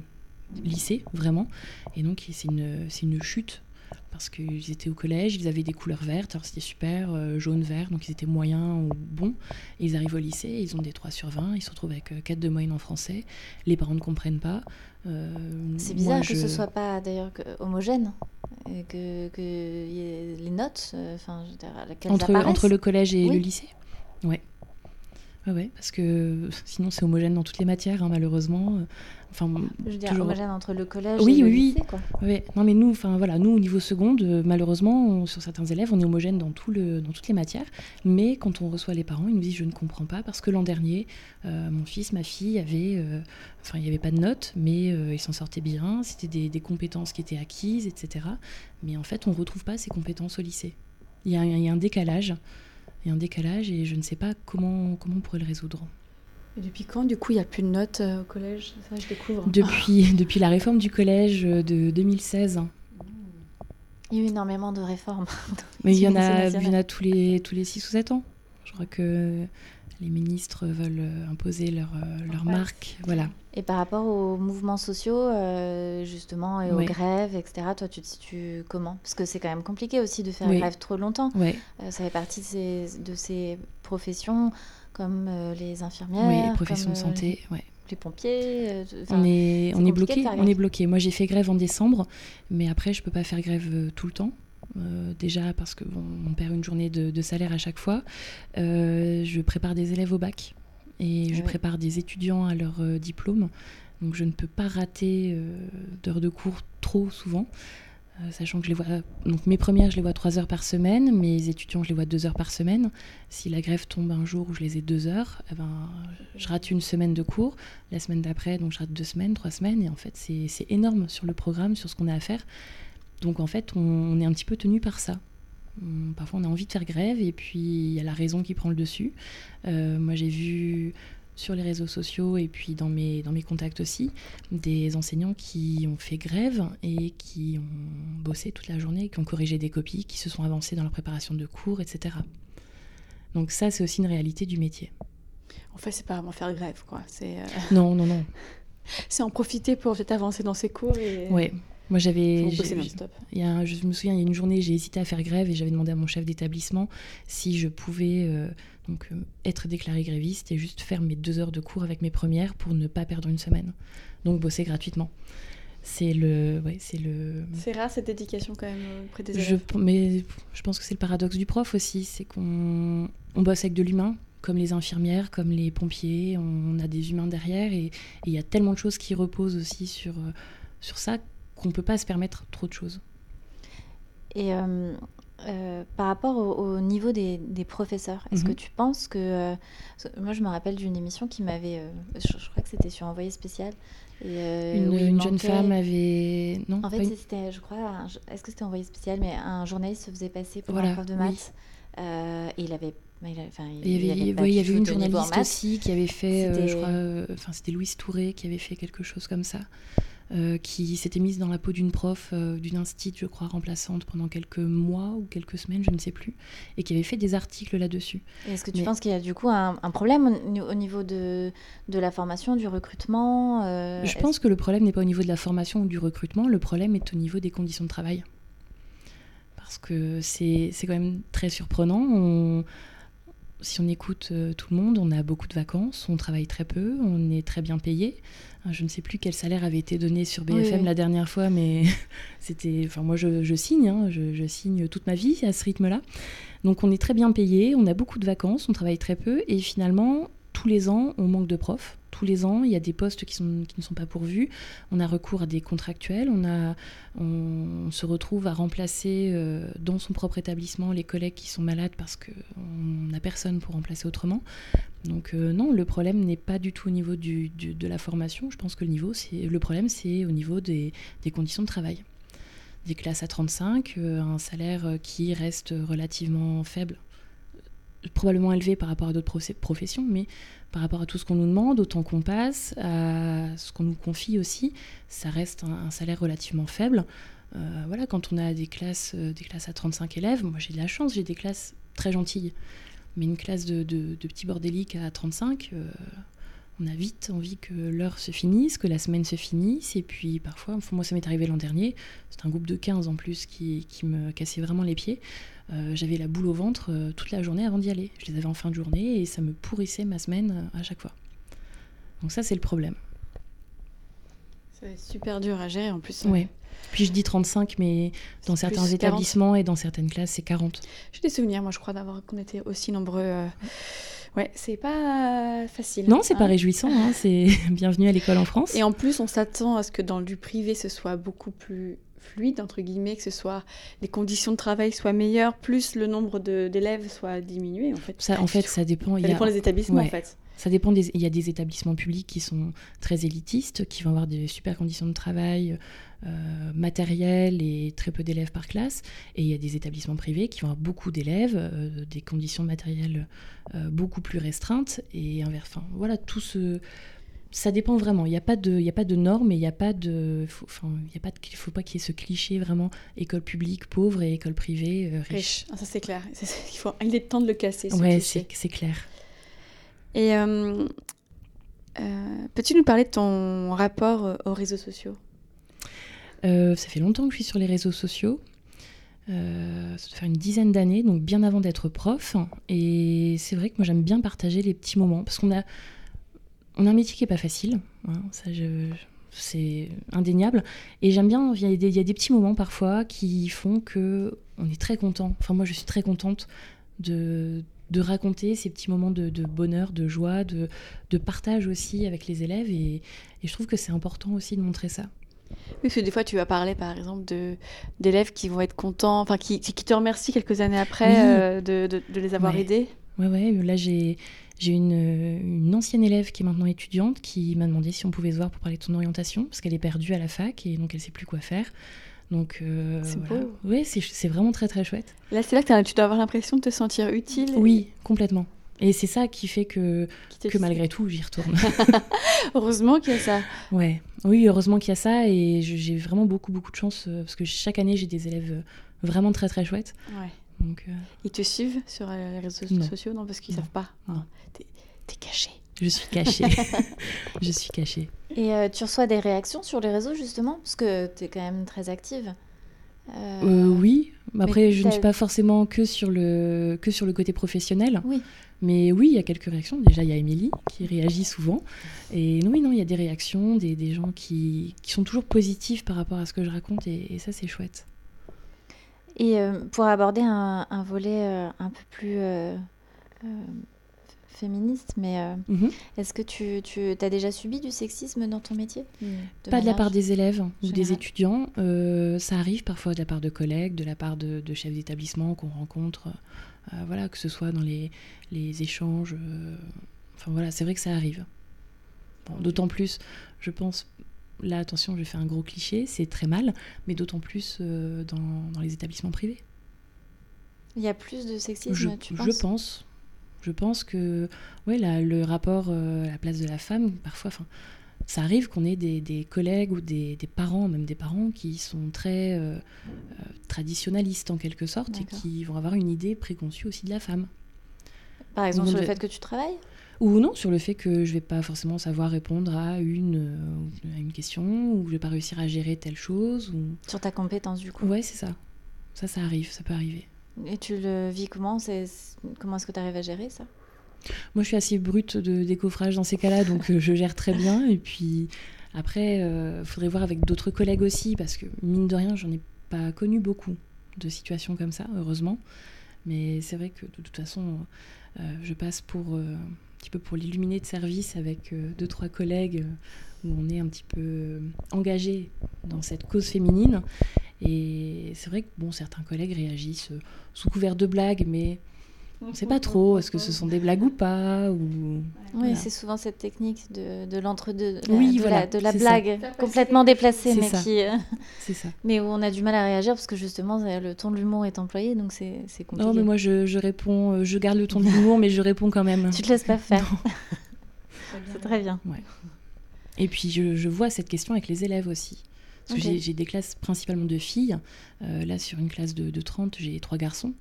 H: lycée, vraiment. Et donc, c'est une, une chute parce qu'ils étaient au collège, ils avaient des couleurs vertes, alors c'était super, euh, jaune, vert, donc ils étaient moyens ou bons. Et ils arrivent au lycée, ils ont des 3 sur 20, ils se retrouvent avec 4 euh, de moyenne en français, les parents ne comprennent pas.
F: Euh, c'est bizarre que ce soit pas d'ailleurs homogène, que, que les notes, enfin,
H: entre, entre le collège et le lycée Ouais. Ouais, parce que sinon c'est homogène dans toutes les matières, hein, malheureusement.
F: Enfin, je veux dire, homogène entre le collège et le lycée, quoi.
H: Oui, non, mais nous, enfin voilà, nous au niveau seconde, euh, malheureusement, sur certains élèves, on est homogène dans, tout le, dans toutes les matières. Mais quand on reçoit les parents, ils nous disent je ne comprends pas parce que l'an dernier, euh, mon fils, ma fille avait, euh, enfin, il n'y avait pas de notes, mais ils s'en sortaient bien. C'était des, des, compétences qui étaient acquises, etc. Mais en fait, on ne retrouve pas ces compétences au lycée. Il y, il y a un décalage. Il y a un décalage et je ne sais pas comment, comment on pourrait le résoudre.
G: Et depuis quand, du coup, il n'y a plus de notes euh, au collège? Ça, je découvre.
H: Depuis, depuis la réforme du collège euh, de 2016.
F: Il y a eu énormément de réformes.
H: Mais il y, en a, il y en a tous les, tous les 6 ou 7 ans. Je crois que les ministres veulent euh, imposer leur, leur marque. Voilà.
F: Et par rapport aux mouvements sociaux, justement, et aux grèves, etc., toi, tu te situes comment? Parce que c'est quand même compliqué aussi de faire une grève trop longtemps. ça fait partie de ces, de ces professions comme euh, les infirmières.
H: Oui, les professions de santé,
F: euh,
H: ouais.
F: Les pompiers.
H: Euh, on est, on est bloqué. On est bloqué. Moi, j'ai fait grève en décembre, mais après, je peux pas faire grève tout le temps. déjà parce que bon, on perd une journée de, salaire à chaque fois. je prépare des élèves au bac et je prépare des étudiants à leur diplôme. Donc je ne peux pas rater d'heures de cours trop souvent. Euh, sachant que je les vois, donc mes premières, je les vois trois heures par semaine, mes étudiants, je les vois deux heures par semaine. Si la grève tombe un jour où je les ai deux heures, eh ben, je rate une semaine de cours. La semaine d'après, donc je rate deux semaines, trois semaines, et en fait, c'est énorme sur le programme, sur ce qu'on a à faire. Donc en fait, on, est un petit peu tenu par ça. parfois, on a envie de faire grève, et puis il y a la raison qui prend le dessus. Euh, moi, j'ai vu sur les réseaux sociaux et puis dans mes, dans mes contacts aussi, des enseignants qui ont fait grève et qui ont bossé toute la journée, qui ont corrigé des copies, qui se sont avancés dans leur préparation de cours, etc. Donc ça, c'est aussi une réalité du métier.
G: En fait, c'est pas vraiment faire grève, quoi. C'est euh,
H: Non, non, non.
G: c'est en profiter pour peut-être avancer dans ses cours et...
H: Ouais. Moi, j'avais. Il y a, je me souviens, il y a une journée, j'ai hésité à faire grève et j'avais demandé à mon chef d'établissement si je pouvais euh, donc euh, être déclaré gréviste et juste faire mes deux heures de cours avec mes premières pour ne pas perdre une semaine. Donc bosser gratuitement. C'est le, ouais, c'est le.
G: C'est rare cette dédication quand même auprès des
H: élèves. Je, mais je pense que c'est le paradoxe du prof aussi, c'est qu'on on bosse avec de l'humain, comme les infirmières, comme les pompiers, on a des humains derrière et il y a tellement de choses qui reposent aussi sur euh, sur ça qu'on ne peut pas se permettre trop de choses.
F: Et euh, euh, par rapport au, niveau des, professeurs, est-ce que mhm. tu penses que... Euh, moi, je me rappelle d'une émission qui m'avait... Je, crois que c'était sur Envoyé spécial.
H: Et, une, jeune femme avait... Non,
F: en fait, c'était, je crois... Est-ce que c'était Envoyé spécial Mais un journaliste se faisait passer pour un prof de maths. et il avait
H: il, y avait, il y avait une journaliste aussi qui avait fait, je crois, enfin c'était Louise Touré qui avait fait quelque chose comme ça. Euh, qui s'était mise dans la peau d'une prof euh, d'une institut, je crois, remplaçante pendant quelques mois ou quelques semaines, je ne sais plus, et qui avait fait des articles là-dessus.
F: Est-ce que tu penses qu'il y a du coup un, problème au niveau de, de, la formation, du recrutement
H: euh, Je pense que le problème n'est pas au niveau de la formation ou du recrutement, le problème est au niveau des conditions de travail. Parce que c'est quand même très surprenant. On si on écoute euh, tout le monde, on a beaucoup de vacances, on travaille très peu, on est très bien payé. Je ne sais plus quel salaire avait été donné sur BFM la dernière fois, mais c'était. Enfin, moi, je, signe, hein, je, signe toute ma vie à ce rythme-là. Donc, on est très bien payé, on a beaucoup de vacances, on travaille très peu, et finalement, tous les ans, on manque de profs. Tous les ans, il y a des postes qui, ne sont pas pourvus. On a recours à des contractuels. On, se retrouve à remplacer euh, dans son propre établissement les collègues qui sont malades parce qu'on n'a personne pour remplacer autrement. Donc euh, non, le problème n'est pas du tout au niveau de la formation. Je pense que le, problème, c'est au niveau des, des, conditions de travail. Des classes à 35, euh, un salaire qui reste relativement faible probablement élevé par rapport à d'autres professions, mais par rapport à tout ce qu'on nous demande, au temps qu'on passe, à ce qu'on nous confie aussi, ça reste un, salaire relativement faible. Euh, voilà, quand on a des classes, euh, des classes à 35 élèves, moi j'ai de la chance, j'ai des classes très gentilles, mais une classe de, de, petits bordéliques à 35, euh, on a vite envie que l'heure se finisse, que la semaine se finisse, et puis parfois, moi ça m'est arrivé l'an dernier, c'est un groupe de 15 en plus qui, qui me cassait vraiment les pieds. Euh, j'avais la boule au ventre euh, toute la journée avant d'y aller. Je les avais en fin de journée et ça me pourrissait ma semaine euh, à chaque fois. Donc ça, c'est le problème.
G: C'est super dur à gérer en plus.
H: Oui. Puis je dis 35, mais dans certains établissements et dans certaines classes, c'est 40.
G: J'ai des souvenirs, moi, je crois, d'avoir qu'on était aussi nombreux. Ouais, c'est pas facile.
H: Non, c'est pas hein. réjouissant. Hein. C'est bienvenue à l'école en France.
G: Et en plus, on s'attend à ce que dans du privé, ce soit beaucoup plus fluide, entre guillemets, que ce soit les conditions de travail soient meilleures, plus le nombre d'élèves soit diminué, en fait.
H: Ça, en fait, ça dépend.
G: Ça dépend des établissements, en fait.
H: Ça dépend des... Il y a des établissements publics qui sont très élitistes, qui vont avoir des super conditions de travail, euh, matériel et très peu d'élèves par classe. Et il y a des établissements privés qui vont avoir beaucoup d'élèves, euh, des conditions matérielles euh, beaucoup plus restreintes. Et enfin, voilà, tout ce ça dépend vraiment. Il n'y a pas de, y a pas de normes et il n'y a pas de, enfin, il de, faut pas qu'il y ait ce cliché vraiment école publique pauvre et école privée euh, riche.
G: Ah, ça c'est clair. Il faut, il est temps de le casser. Ce
H: ouais, c'est clair.
G: Et peux-tu nous parler de ton rapport aux réseaux sociaux?
H: Ça fait longtemps que je suis sur les réseaux sociaux. ça doit faire une dizaine d'années, donc bien avant d'être prof. Et c'est vrai que moi j'aime bien partager les petits moments parce qu'on a on a un métier qui n'est pas facile, hein, ça c'est indéniable. Et j'aime bien, il y, a des petits moments parfois qui font que on est très content. Enfin, moi, je suis très contente de, raconter ces petits moments de, bonheur, de joie, de, partage aussi avec les élèves. Et, je trouve que c'est important aussi de montrer ça.
G: Oui, parce que des fois, tu vas parler, par exemple, d'élèves qui vont être contents, enfin, qui, te remercient quelques années après euh, de, les avoir aidés.
H: Ouais, ouais. Là, j'ai une, ancienne élève qui est maintenant étudiante qui m'a demandé si on pouvait se voir pour parler de son orientation, parce qu'elle est perdue à la fac et donc elle ne sait plus quoi faire. Donc, euh,
G: c'est beau.
H: Oui, c'est vraiment très très chouette.
G: Là, c'est là que tu dois avoir l'impression de te sentir utile.
H: Oui, complètement. Et c'est ça qui fait que, que malgré tout, j'y retourne.
G: heureusement qu'il y a ça.
H: Ouais. Oui, heureusement qu'il y a ça. Et j'ai vraiment beaucoup, beaucoup de chance euh, parce que chaque année, j'ai des élèves euh, vraiment très, très chouettes.
G: Ouais. Donc, Ils te suivent sur les réseaux sociaux? Non, parce qu'ils ne savent pas. Non. T'es caché.
H: Je suis cachée. je suis cachée.
F: Et euh, tu reçois des réactions sur les réseaux, justement? Parce que tu es quand même très active.
H: Euh, euh, oui. Après, je ne suis pas forcément que sur le, que sur le côté professionnel.
F: Oui.
H: Mais oui, il y a quelques réactions. Déjà, il y a Émilie qui réagit souvent. Et oui, non, il y a des réactions, des, des gens qui, qui, sont toujours positifs par rapport à ce que je raconte. Et, ça, c'est chouette.
F: Et pour aborder un, un volet un peu plus féministe, mais euh, mhm. est-ce que tu, tu as déjà subi du sexisme dans ton métier?
H: Pas de la part des élèves ou des étudiants. Euh, ça arrive parfois de la part de collègues, de la part de, chefs d'établissement qu'on rencontre, euh, voilà, que ce soit dans les, les échanges. enfin voilà, c'est vrai que ça arrive. d'autant plus, je pense, là attention, je fais un gros cliché, c'est très mal, mais d'autant plus dans, dans, les établissements privés.
F: Il y a plus de sexisme,
H: je,
F: tu penses?
H: Je pense. Je pense que ouais, le rapport euh, à la place de la femme, parfois, ça arrive qu'on ait des, collègues ou des, parents, même des parents, qui sont très euh, euh, traditionnalistes en quelque sorte et qui vont avoir une idée préconçue aussi de la femme.
F: Par exemple, sur le fait que tu travailles?
H: Ou non, sur le fait que je vais pas forcément savoir répondre à une, à une question, ou je vais pas réussir à gérer telle chose. Ou...
F: Sur ta compétence, du coup.
H: Ouais, c'est ça. Ça, ça arrive, ça peut arriver.
F: Et tu le vis comment c'est Comment est-ce que tu arrives à gérer ça?
H: Moi, je suis assez brute de décoffrage dans ces cas-là, donc euh, je gère très bien. Et puis après, il euh, faudrait voir avec d'autres collègues aussi, parce que mine de rien, j'en ai pas connu beaucoup de situations comme ça, heureusement. Mais c'est vrai que de toute façon, euh, je passe pour un petit peu pour l'illuminé de service avec deux trois collègues où on est un petit peu engagé dans cette cause féminine. Et c'est vrai que bon, certains collègues réagissent sous couvert de blagues, mais on ne sait pas trop, est-ce que ce sont des blagues ou pas ou...
F: Oui, c'est souvent cette technique de, de l'entre-deux, de, oui, la, de la blague complètement déplacée, mais qui... Euh,
H: ça.
F: Mais où on a du mal à réagir parce que justement, le ton de l'humour est employé, donc c'est compliqué.
H: Non, mais moi, je, je, réponds, euh, je garde le ton de l'humour, mais je réponds quand même.
F: Tu te laisses pas faire. c'est très bien.
H: Ouais. Et puis, je, je, vois cette question avec les élèves aussi. Parce que j'ai des classes principalement de filles. Euh, là, sur une classe de, de 30, j'ai trois garçons.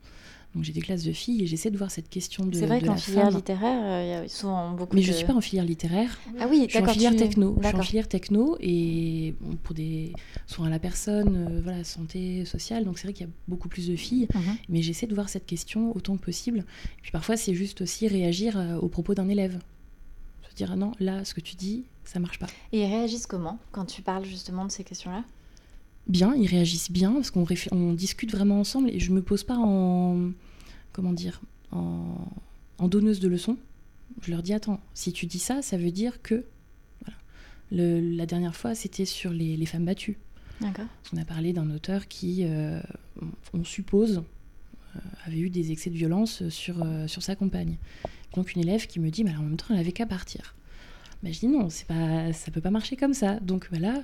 H: Donc j'ai des classes de filles et j'essaie de voir cette question de.
F: C'est vrai qu'en filière littéraire, euh, il y a souvent beaucoup.
H: Mais
F: de...
H: je suis pas en filière littéraire.
F: Ah oui,
H: je suis en filière techno. Je suis en filière techno et pour des soins à la personne, euh, voilà, santé sociale. Donc c'est vrai qu'il y a beaucoup plus de filles, mhm. mais j'essaie de voir cette question autant que possible. Et puis parfois c'est juste aussi réagir euh, au propos d'un élève. Se dire ah non, là, ce que tu dis, ça marche pas.
F: Et ils réagissent comment quand tu parles justement de ces questions-là?
H: Bien, ils réagissent bien parce qu'on on discute vraiment ensemble et je me pose pas en comment dire en, donneuse de leçons. Je leur dis attends, si tu dis ça, ça veut dire que la dernière fois c'était sur les, femmes battues.
F: D'accord.
H: On a parlé d'un auteur qui, euh, on suppose, euh, avait eu des excès de violence sur, euh, sur sa compagne. Donc une élève qui me dit, mais en même temps, elle avait qu'à partir. Ben, je dis non, c'est pas, ça peut pas marcher comme ça. Donc voilà,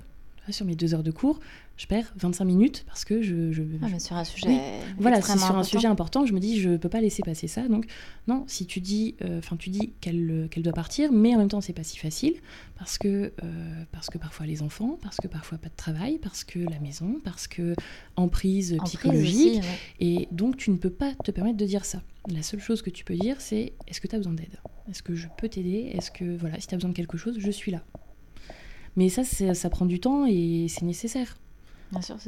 H: sur mes deux heures de cours, je perds 25 minutes parce que je. je
F: ah, mais sur un sujet.
H: Voilà, c'est sur un sujet important. Je me dis, je peux pas laisser passer ça. Donc, non, si tu dis, euh, tu dis qu'elle qu'elle doit partir, mais en même temps, c'est pas si facile parce que, euh, parce que parfois les enfants, parce que parfois pas de travail, parce que la maison, parce que emprise, psychologique. Et donc, tu ne peux pas te permettre de dire ça. La seule chose que tu peux dire, c'est est-ce que tu as besoin d'aide? Est-ce que je peux t'aider? Est-ce que, voilà, si tu as besoin de quelque chose, je suis là. Mais ça, ça prend du temps et c'est nécessaire.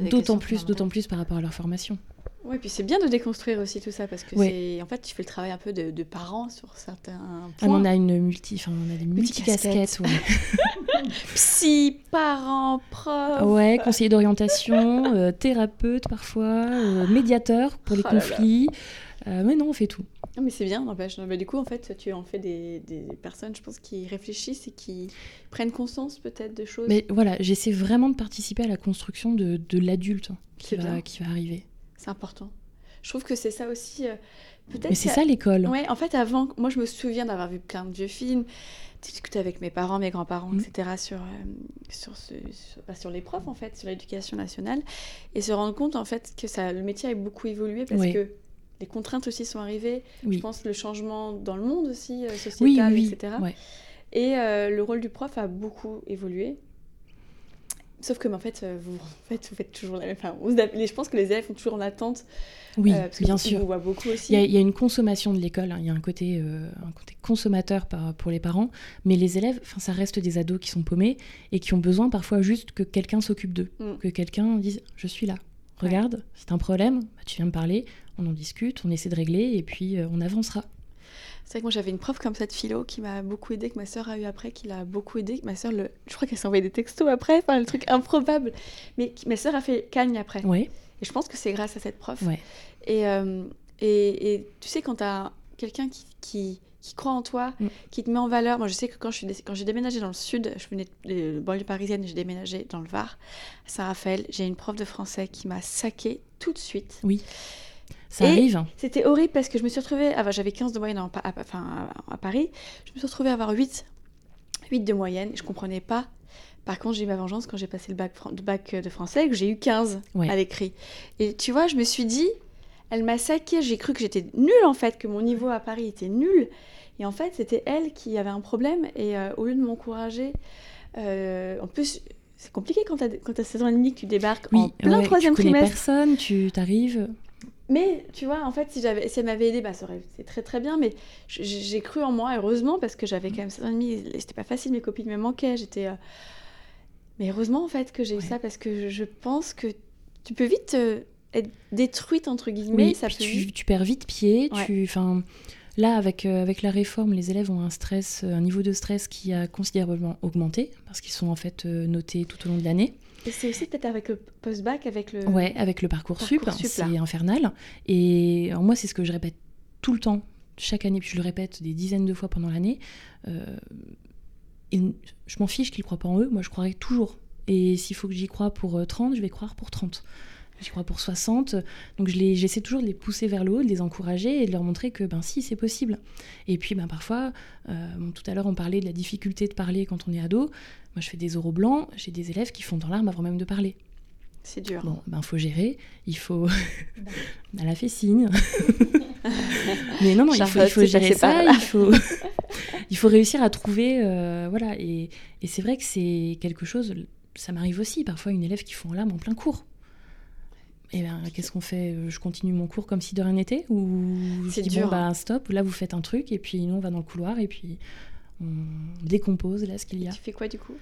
H: D'autant plus, d'autant plus par rapport à leur formation.
G: Oui, puis c'est bien de déconstruire aussi tout ça parce que c'est en fait tu fais le travail un peu de, parents sur certains points.
H: Ah, on a une multi, enfin on a des multi casquettes.
G: Psy, parents, prof.
H: Ouais, conseiller d'orientation, euh, thérapeute parfois, euh, médiateur pour les oh conflits. Euh, mais non, on fait tout.
G: Non, mais c'est bien, n'empêche. du coup, en fait, tu en fais des, des, personnes, je pense, qui réfléchissent et qui prennent conscience peut-être de choses.
H: Mais voilà, j'essaie vraiment de participer à la construction de, de l'adulte qui va, qui va arriver.
G: C'est important. Je trouve que c'est ça aussi. Euh,
H: peut-être. Mais c'est ça l'école.
G: Ouais, en fait, avant, moi, je me souviens d'avoir vu plein de vieux films, discuter avec mes parents, mes grands-parents, mm. etc., sur, euh, sur, ce, bah, sur, les profs, en fait, sur l'éducation nationale, et se rendre compte, en fait, que ça, le métier a beaucoup évolué parce que les contraintes aussi sont arrivées. Je pense le changement dans le monde aussi, euh, sociétal, etc. Et euh, le rôle du prof a beaucoup évolué. Sauf que, en fait, euh, vous, en fait, vous faites toujours la même. Enfin, je pense que les élèves sont toujours en attente.
H: Oui, bien sûr.
G: On voit beaucoup aussi.
H: Il y, a, une consommation de l'école. Hein. Il y a un côté, un côté consommateur par, pour les parents. Mais les élèves, ça reste des ados qui sont paumés et qui ont besoin parfois juste que quelqu'un s'occupe d'eux. Mm. Que quelqu'un dise Je suis là. Regarde, c'est un problème, bah, tu viens me parler, on en discute, on essaie de régler et puis euh, on avancera.
G: C'est vrai que moi j'avais une prof comme ça de philo qui m'a beaucoup aidé, que ma sœur a eu après, qui l'a beaucoup aidé. Ma sœur, le... je crois qu'elle s'est envoyé des textos après, enfin le truc improbable. Mais ma sœur a fait cagne après.
H: Oui.
G: Et je pense que c'est grâce à cette prof.
H: Ouais.
G: Et, euh, et, et, tu sais, quand tu as quelqu'un qui, qui, qui, croit en toi, mm. qui te met en valeur. Moi je sais que quand j'ai déménagé dans le sud, je venais de banlieue parisienne, j'ai déménagé dans le Var, à Saint-Raphaël, j'ai une prof de français qui m'a saqué tout de suite.
H: Oui. Ça arrive.
G: C'était horrible parce que je me suis retrouvée, ah, j'avais 15 de moyenne à, enfin, à, Paris, je me suis retrouvée à avoir 8, 8 de moyenne, je comprenais pas. Par contre, j'ai eu ma vengeance quand j'ai passé le bac, bac de français et que j'ai eu 15 à l'écrit. Et tu vois, je me suis dit, elle m'a saqué, j'ai cru que j'étais nulle en fait, que mon niveau à Paris était nul. Et en fait, c'était elle qui avait un problème. Et euh, au lieu de m'encourager, euh, en plus, c'est compliqué quand tu as, 16 ans et demi que tu débarques en plein troisième
H: tu
G: trimestre.
H: personne, tu t'arrives.
G: Mais tu vois, en fait, si, j'avais, si elle m'avait aidé, bah, ça aurait été très très bien. Mais j'ai cru en moi, heureusement, parce que j'avais quand même 16 ans et demi. C'était pas facile, mes copines me manquaient. J'étais. Euh, mais heureusement, en fait, que j'ai eu ça, parce que je, pense que tu peux vite être détruite entre guillemets. ça peut...
H: tu, tu, perds vite pied. Tu, là, avec avec la réforme, les élèves ont un stress, un niveau de stress qui a considérablement augmenté parce qu'ils sont en fait notés tout au long de l'année.
G: Et c'est aussi peut-être avec le post-bac, avec le.
H: Ouais, avec le parcours, sup, c'est infernal. Et moi, c'est ce que je répète tout le temps, chaque année, puis je le répète des dizaines de fois pendant l'année. Euh, je m'en fiche qu'ils croient pas en eux, moi je croirais toujours. Et s'il faut que j'y croie pour 30, euh, je vais croire pour 30. J'y crois pour 60. Donc j'essaie toujours de les pousser vers le haut, de les encourager et de leur montrer que ben si, c'est possible. Et puis ben, parfois, euh, tout à l'heure on parlait de la difficulté de parler quand on est ado. Moi, je fais des oraux blancs, j'ai des élèves qui font dans l'arme avant même de parler.
G: C'est dur.
H: Bon, ben faut gérer, il faut. Elle a fait signe. Mais non, non, il faut, il faut gérer ça, il faut, il faut réussir à trouver. Euh, voilà, et, et c'est vrai que c'est quelque chose. Ça m'arrive aussi, parfois, une élève qui font l'arme en plein cours. Et ben, qu'est-ce qu'on fait? Je continue mon cours comme si de rien n'était Ou je dis, dur, bon, bah, hein. stop, là, vous faites un truc, et puis nous, on va dans le couloir, et puis on décompose là ce qu'il y a.
G: tu fais quoi du coup?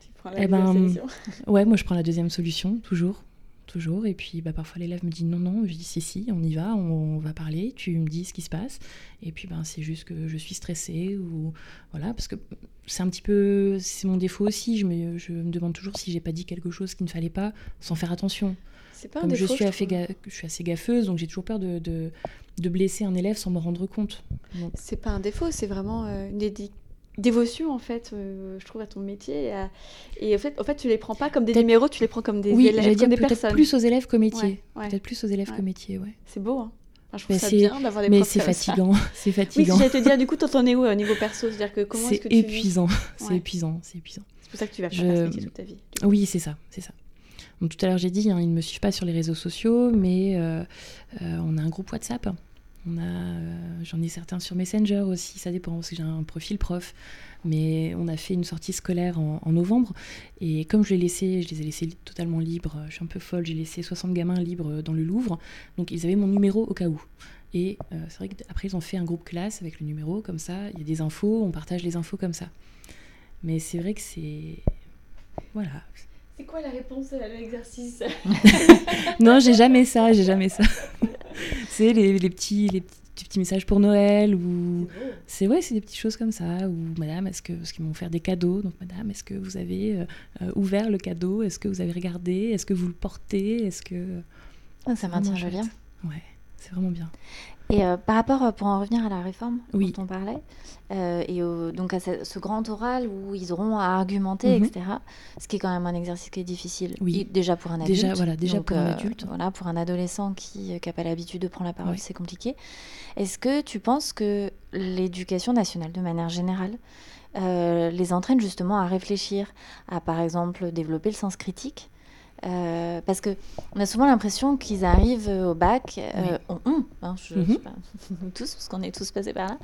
H: Tu prends la eh ben, solution Ouais, moi je prends la deuxième solution, toujours. Toujours. Et puis bah, parfois l'élève me dit non, non. Je dis si, si, on y va, on, va parler, tu me dis ce qui se passe. Et puis ben, c'est juste que je suis stressée ou voilà, parce que c'est un petit peu. C'est mon défaut aussi. Je me, je me demande toujours si j'ai pas dit quelque chose qu'il ne fallait pas sans faire attention. C'est pas un défaut, je, suis je, je suis assez gaffeuse, donc j'ai toujours peur de, de, de, blesser un élève sans me rendre compte.
G: C'est pas un défaut, c'est vraiment euh, une dédicace dévotion en fait euh, je trouve à ton métier et, en fait en fait tu les prends pas comme des numéros tu les prends comme des
H: oui,
G: élèves
H: comme des personnes. plus aux élèves qu'au métier. Peut-être plus aux élèves qu'au métier ouais.
G: C'est beau hein. Je trouve ça bien d'avoir des
H: mais c'est fatigant c'est fatigant.
G: oui j'allais te dire du coup t'en es où au niveau perso c'est à dire que comment est-ce que tu
H: épuisant c'est épuisant c'est épuisant.
G: C'est pour ça que tu vas faire je... toute ta vie
H: oui c'est ça c'est ça tout à l'heure j'ai dit hein, ils ne me suivent pas sur les réseaux sociaux mais euh, euh, on a un groupe WhatsApp on euh, j'en ai certains sur Messenger aussi, ça dépend, parce que j'ai un profil prof. Mais on a fait une sortie scolaire en, novembre. Et comme je laissé, je les ai laissés totalement libres, je suis un peu folle, j'ai laissé 60 gamins libres dans le Louvre. Donc ils avaient mon numéro au cas où. Et c'est vrai qu'après, ils ont fait un groupe classe avec le numéro, comme ça, il y a des infos, on partage les infos comme ça. Mais c'est vrai que c'est. Voilà.
G: C'est quoi la réponse à l'exercice?
H: Non, j'ai jamais ça, j'ai jamais ça. c'est les, les, petits, les petits messages pour Noël ou c'est ouais c'est des petites choses comme ça. Ou madame est-ce que parce qu'ils m'ont faire des cadeaux. Donc madame est-ce que vous avez euh, euh, ouvert le cadeau? Est-ce que vous avez regardé? Est-ce que vous le portez? Est-ce que
F: ah, ça maintient lien
H: ouais c'est vraiment bien
F: et euh, par rapport, euh, pour en revenir à la réforme
H: dont
F: on parlait, euh, et donc à ce, grand oral où ils auront à argumenter, mhm. etc., ce qui est quand même un exercice qui est difficile,
H: oui.
F: déjà pour un adulte.
H: Déjà, voilà, déjà pour un adulte.
F: Voilà, pour un adolescent qui n'a pas l'habitude de prendre la parole, c'est compliqué. Est-ce que tu penses que l'éducation nationale, de manière générale, les entraîne justement à réfléchir, à par exemple développer le sens critique euh, parce que on a souvent l'impression qu'ils arrivent au bac, euh, on, hein, je, mhm. pas, tous, parce qu'on est tous passés par là,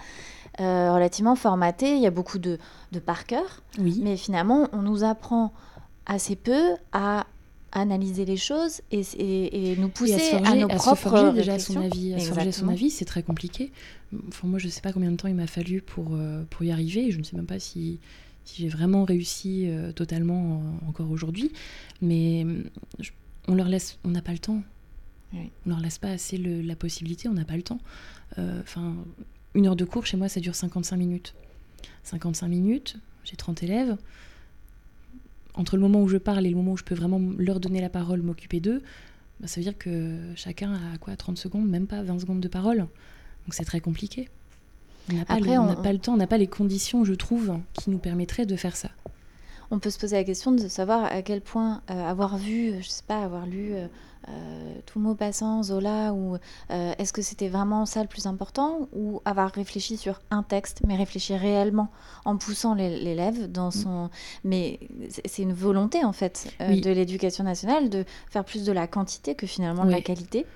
F: euh, relativement formatés. Il y a beaucoup de, de par cœur,
H: oui.
F: mais finalement, on nous apprend assez peu à analyser les choses et, et, nous pousser à, nos propres se forger
H: déjà son avis. À son avis, c'est très compliqué. Enfin, moi, je ne sais pas combien de temps il m'a fallu pour, pour y arriver. Je ne sais même pas si si j'ai vraiment réussi euh, totalement encore aujourd'hui. Mais on leur laisse, on n'a pas le temps. On leur laisse pas assez la possibilité, on n'a pas le temps. Euh, enfin, une heure de cours chez moi, ça dure 55 minutes. 55 minutes, j'ai 30 élèves. Entre le moment où je parle et le moment où je peux vraiment leur donner la parole, m'occuper d'eux, bah, ça veut dire que chacun a quoi 30 secondes, même pas 20 secondes de parole. Donc c'est très compliqué. On n'a pas, le temps, on n'a pas les conditions, je trouve, qui nous permettraient de faire ça.
F: On peut se poser la question de savoir à quel point euh, avoir vu, je sais pas, avoir lu euh, euh, tout mot passant, Zola, ou est-ce que c'était vraiment ça le plus important, ou avoir réfléchi sur un texte, mais réfléchir réellement en poussant l'élève dans mm. son. Mais c'est une volonté en fait de l'éducation nationale de faire plus de la quantité que finalement de la qualité.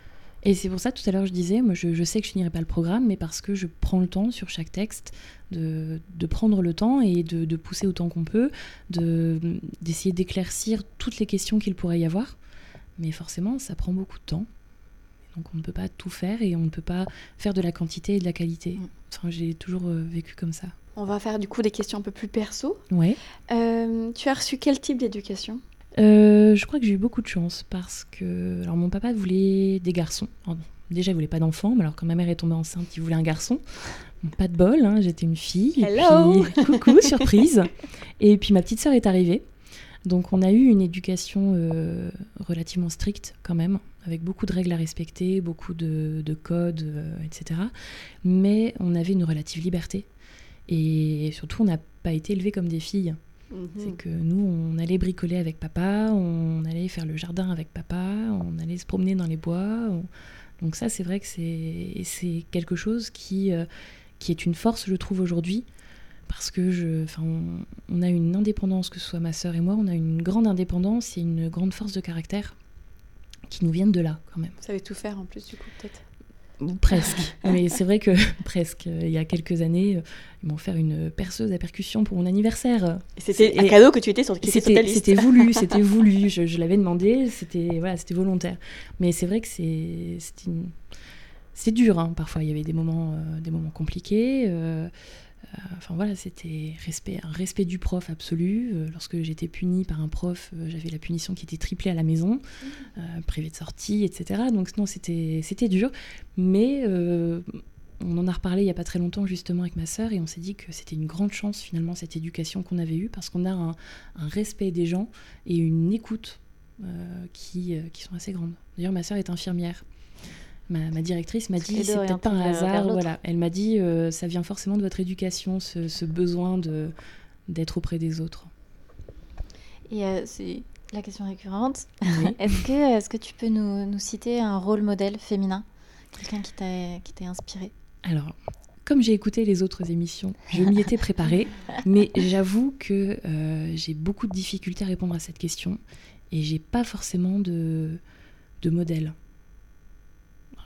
H: Et c'est pour ça, tout à l'heure, je disais, moi, je, sais que je finirai pas le programme, mais parce que je prends le temps sur chaque texte de, de prendre le temps et de, de pousser autant qu'on peut, d'essayer d'éclaircir toutes les questions qu'il pourrait y avoir. Mais forcément, ça prend beaucoup de temps. Donc on ne peut pas tout faire et on ne peut pas faire de la quantité et de la qualité. Mm. Enfin, j'ai toujours euh, vécu comme ça.
G: On va faire du coup des questions un peu plus perso.
H: Ouais.
G: Euh, tu as reçu quel type d'éducation?
H: Je crois que j'ai eu beaucoup de chance parce que alors mon papa voulait des garçons. déjà, il voulait pas d'enfants, mais alors quand ma mère est tombée enceinte, il voulait un garçon. Pas de bol, hein, j'étais une fille.
G: Hello
H: Coucou, surprise. Et puis ma petite sœur est arrivée. Donc on a eu une éducation euh, relativement stricte quand même, avec beaucoup de règles à respecter, beaucoup de, codes, euh, etc. Mais on avait une relative liberté. Et surtout, on n'a pas été élevés comme des filles. Mhm. C'est que nous, on allait bricoler avec papa, on allait faire le jardin avec papa, on allait se promener dans les bois. Donc ça, c'est vrai que c'est quelque chose qui, euh, qui est une force, je trouve, aujourd'hui, parce que je, on, on, a une indépendance, que ce soit ma sœur et moi, on a une grande indépendance et une grande force de caractère qui nous viennent de là, quand même.
G: Vous savez tout faire en plus, du coup, peut-être
H: Presque. Mais c'est vrai que presque. Il y a quelques années, ils m'ont fait une perceuse à percussion pour mon anniversaire.
G: C'était un cadeau que tu étais sur,
H: c'était, C'était voulu, c'était voulu. Je, l'avais demandé, c'était voilà, c'était volontaire. Mais c'est vrai que c'est, c'est dur. Hein, parfois, il y avait des moments, euh, des moments compliqués. Euh, euh, enfin voilà, c'était respect, un respect du prof absolu. Euh, lorsque j'étais punie par un prof, euh, j'avais la punition qui était triplée à la maison, privée de sortie, etc. Donc non, c'était dur. Mais on en a reparlé il n'y a pas très longtemps justement avec ma sœur et on s'est dit que c'était une grande chance finalement cette éducation qu'on avait eue parce qu'on a un, respect des gens et une écoute qui, qui sont assez grandes. D'ailleurs ma sœur est infirmière ma, directrice m'a dit, c'est peut-être pas un hasard, voilà. Elle m'a dit, euh, ça vient forcément de votre éducation, ce, besoin de d'être auprès des autres.
F: Et euh, c'est la question récurrente. est-ce que, est que tu peux nous, nous, citer un rôle modèle féminin? Quelqu'un qui t'a inspiré?
H: Alors, comme j'ai écouté les autres émissions, je m'y étais préparée, mais j'avoue que euh, j'ai beaucoup de difficultés à répondre à cette question et j'ai pas forcément de, de modèle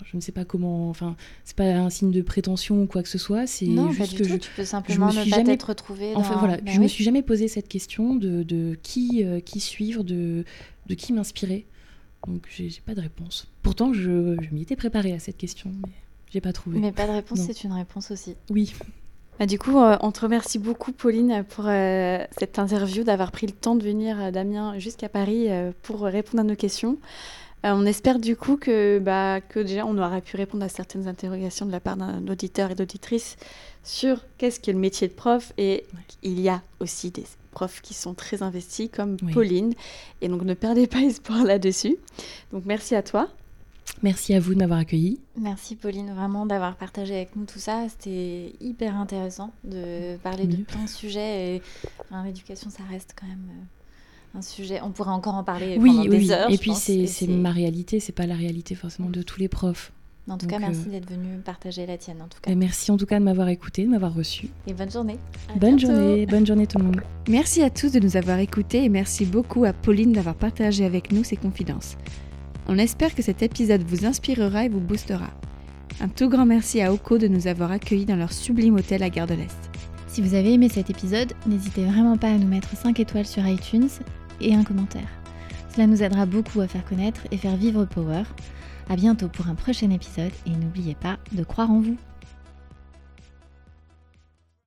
H: je ne sais pas comment. Enfin, c'est pas un signe de prétention ou quoi que ce soit. C'est juste que
F: je, tu peux simplement je me suis jamais retrouvé.
H: Enfin voilà, bah je me suis jamais posé cette question de, de qui euh, qui suivre, de de qui m'inspirer. Donc j'ai pas de réponse. Pourtant, je, je m'y étais préparée à cette question, mais j'ai pas trouvé.
F: Mais pas de réponse, c'est une réponse aussi.
H: Oui.
G: Bah, du coup, euh, on te remercie beaucoup, Pauline, pour euh, cette interview, d'avoir pris le temps de venir, Damien, jusqu'à Paris pour répondre à nos questions. Euh, on espère du coup que, bah, que déjà on aura pu répondre à certaines interrogations de la part d'un auditeur et d'auditrice sur qu'est-ce qu'est le métier de prof. Et il y a aussi des profs qui sont très investis comme Pauline. Et donc ne perdez pas espoir là-dessus. Donc merci à toi.
H: Merci à vous de m'avoir accueilli.
F: Merci Pauline, vraiment d'avoir partagé avec nous tout ça. C'était hyper intéressant de parler de plein de sujets. Et l'éducation, ça reste quand même euh, un sujet. On pourrait encore en parler
H: oui,
F: pendant
H: oui.
F: des heures.
H: Et puis c'est ma réalité, c'est pas la réalité forcément de tous les profs.
F: En tout cas, merci euh, d'être venu partager la tienne. En tout cas.
H: Et merci en tout cas de m'avoir écouté, de m'avoir reçu.
F: Et bonne journée.
H: bonne journée, bonne journée tout le monde.
E: Merci à tous de nous avoir écoutés et merci beaucoup à Pauline d'avoir partagé avec nous ses confidences. On espère que cet épisode vous inspirera et vous boostera. Un tout grand merci à Oko de nous avoir accueillis dans leur sublime hôtel à Gare de l'Est.
I: Si vous avez aimé cet épisode, n'hésitez vraiment pas à nous mettre 5 étoiles sur iTunes et un commentaire. Cela nous aidera beaucoup à faire connaître et faire vivre Power. A bientôt pour un prochain épisode et n'oubliez pas de croire en vous.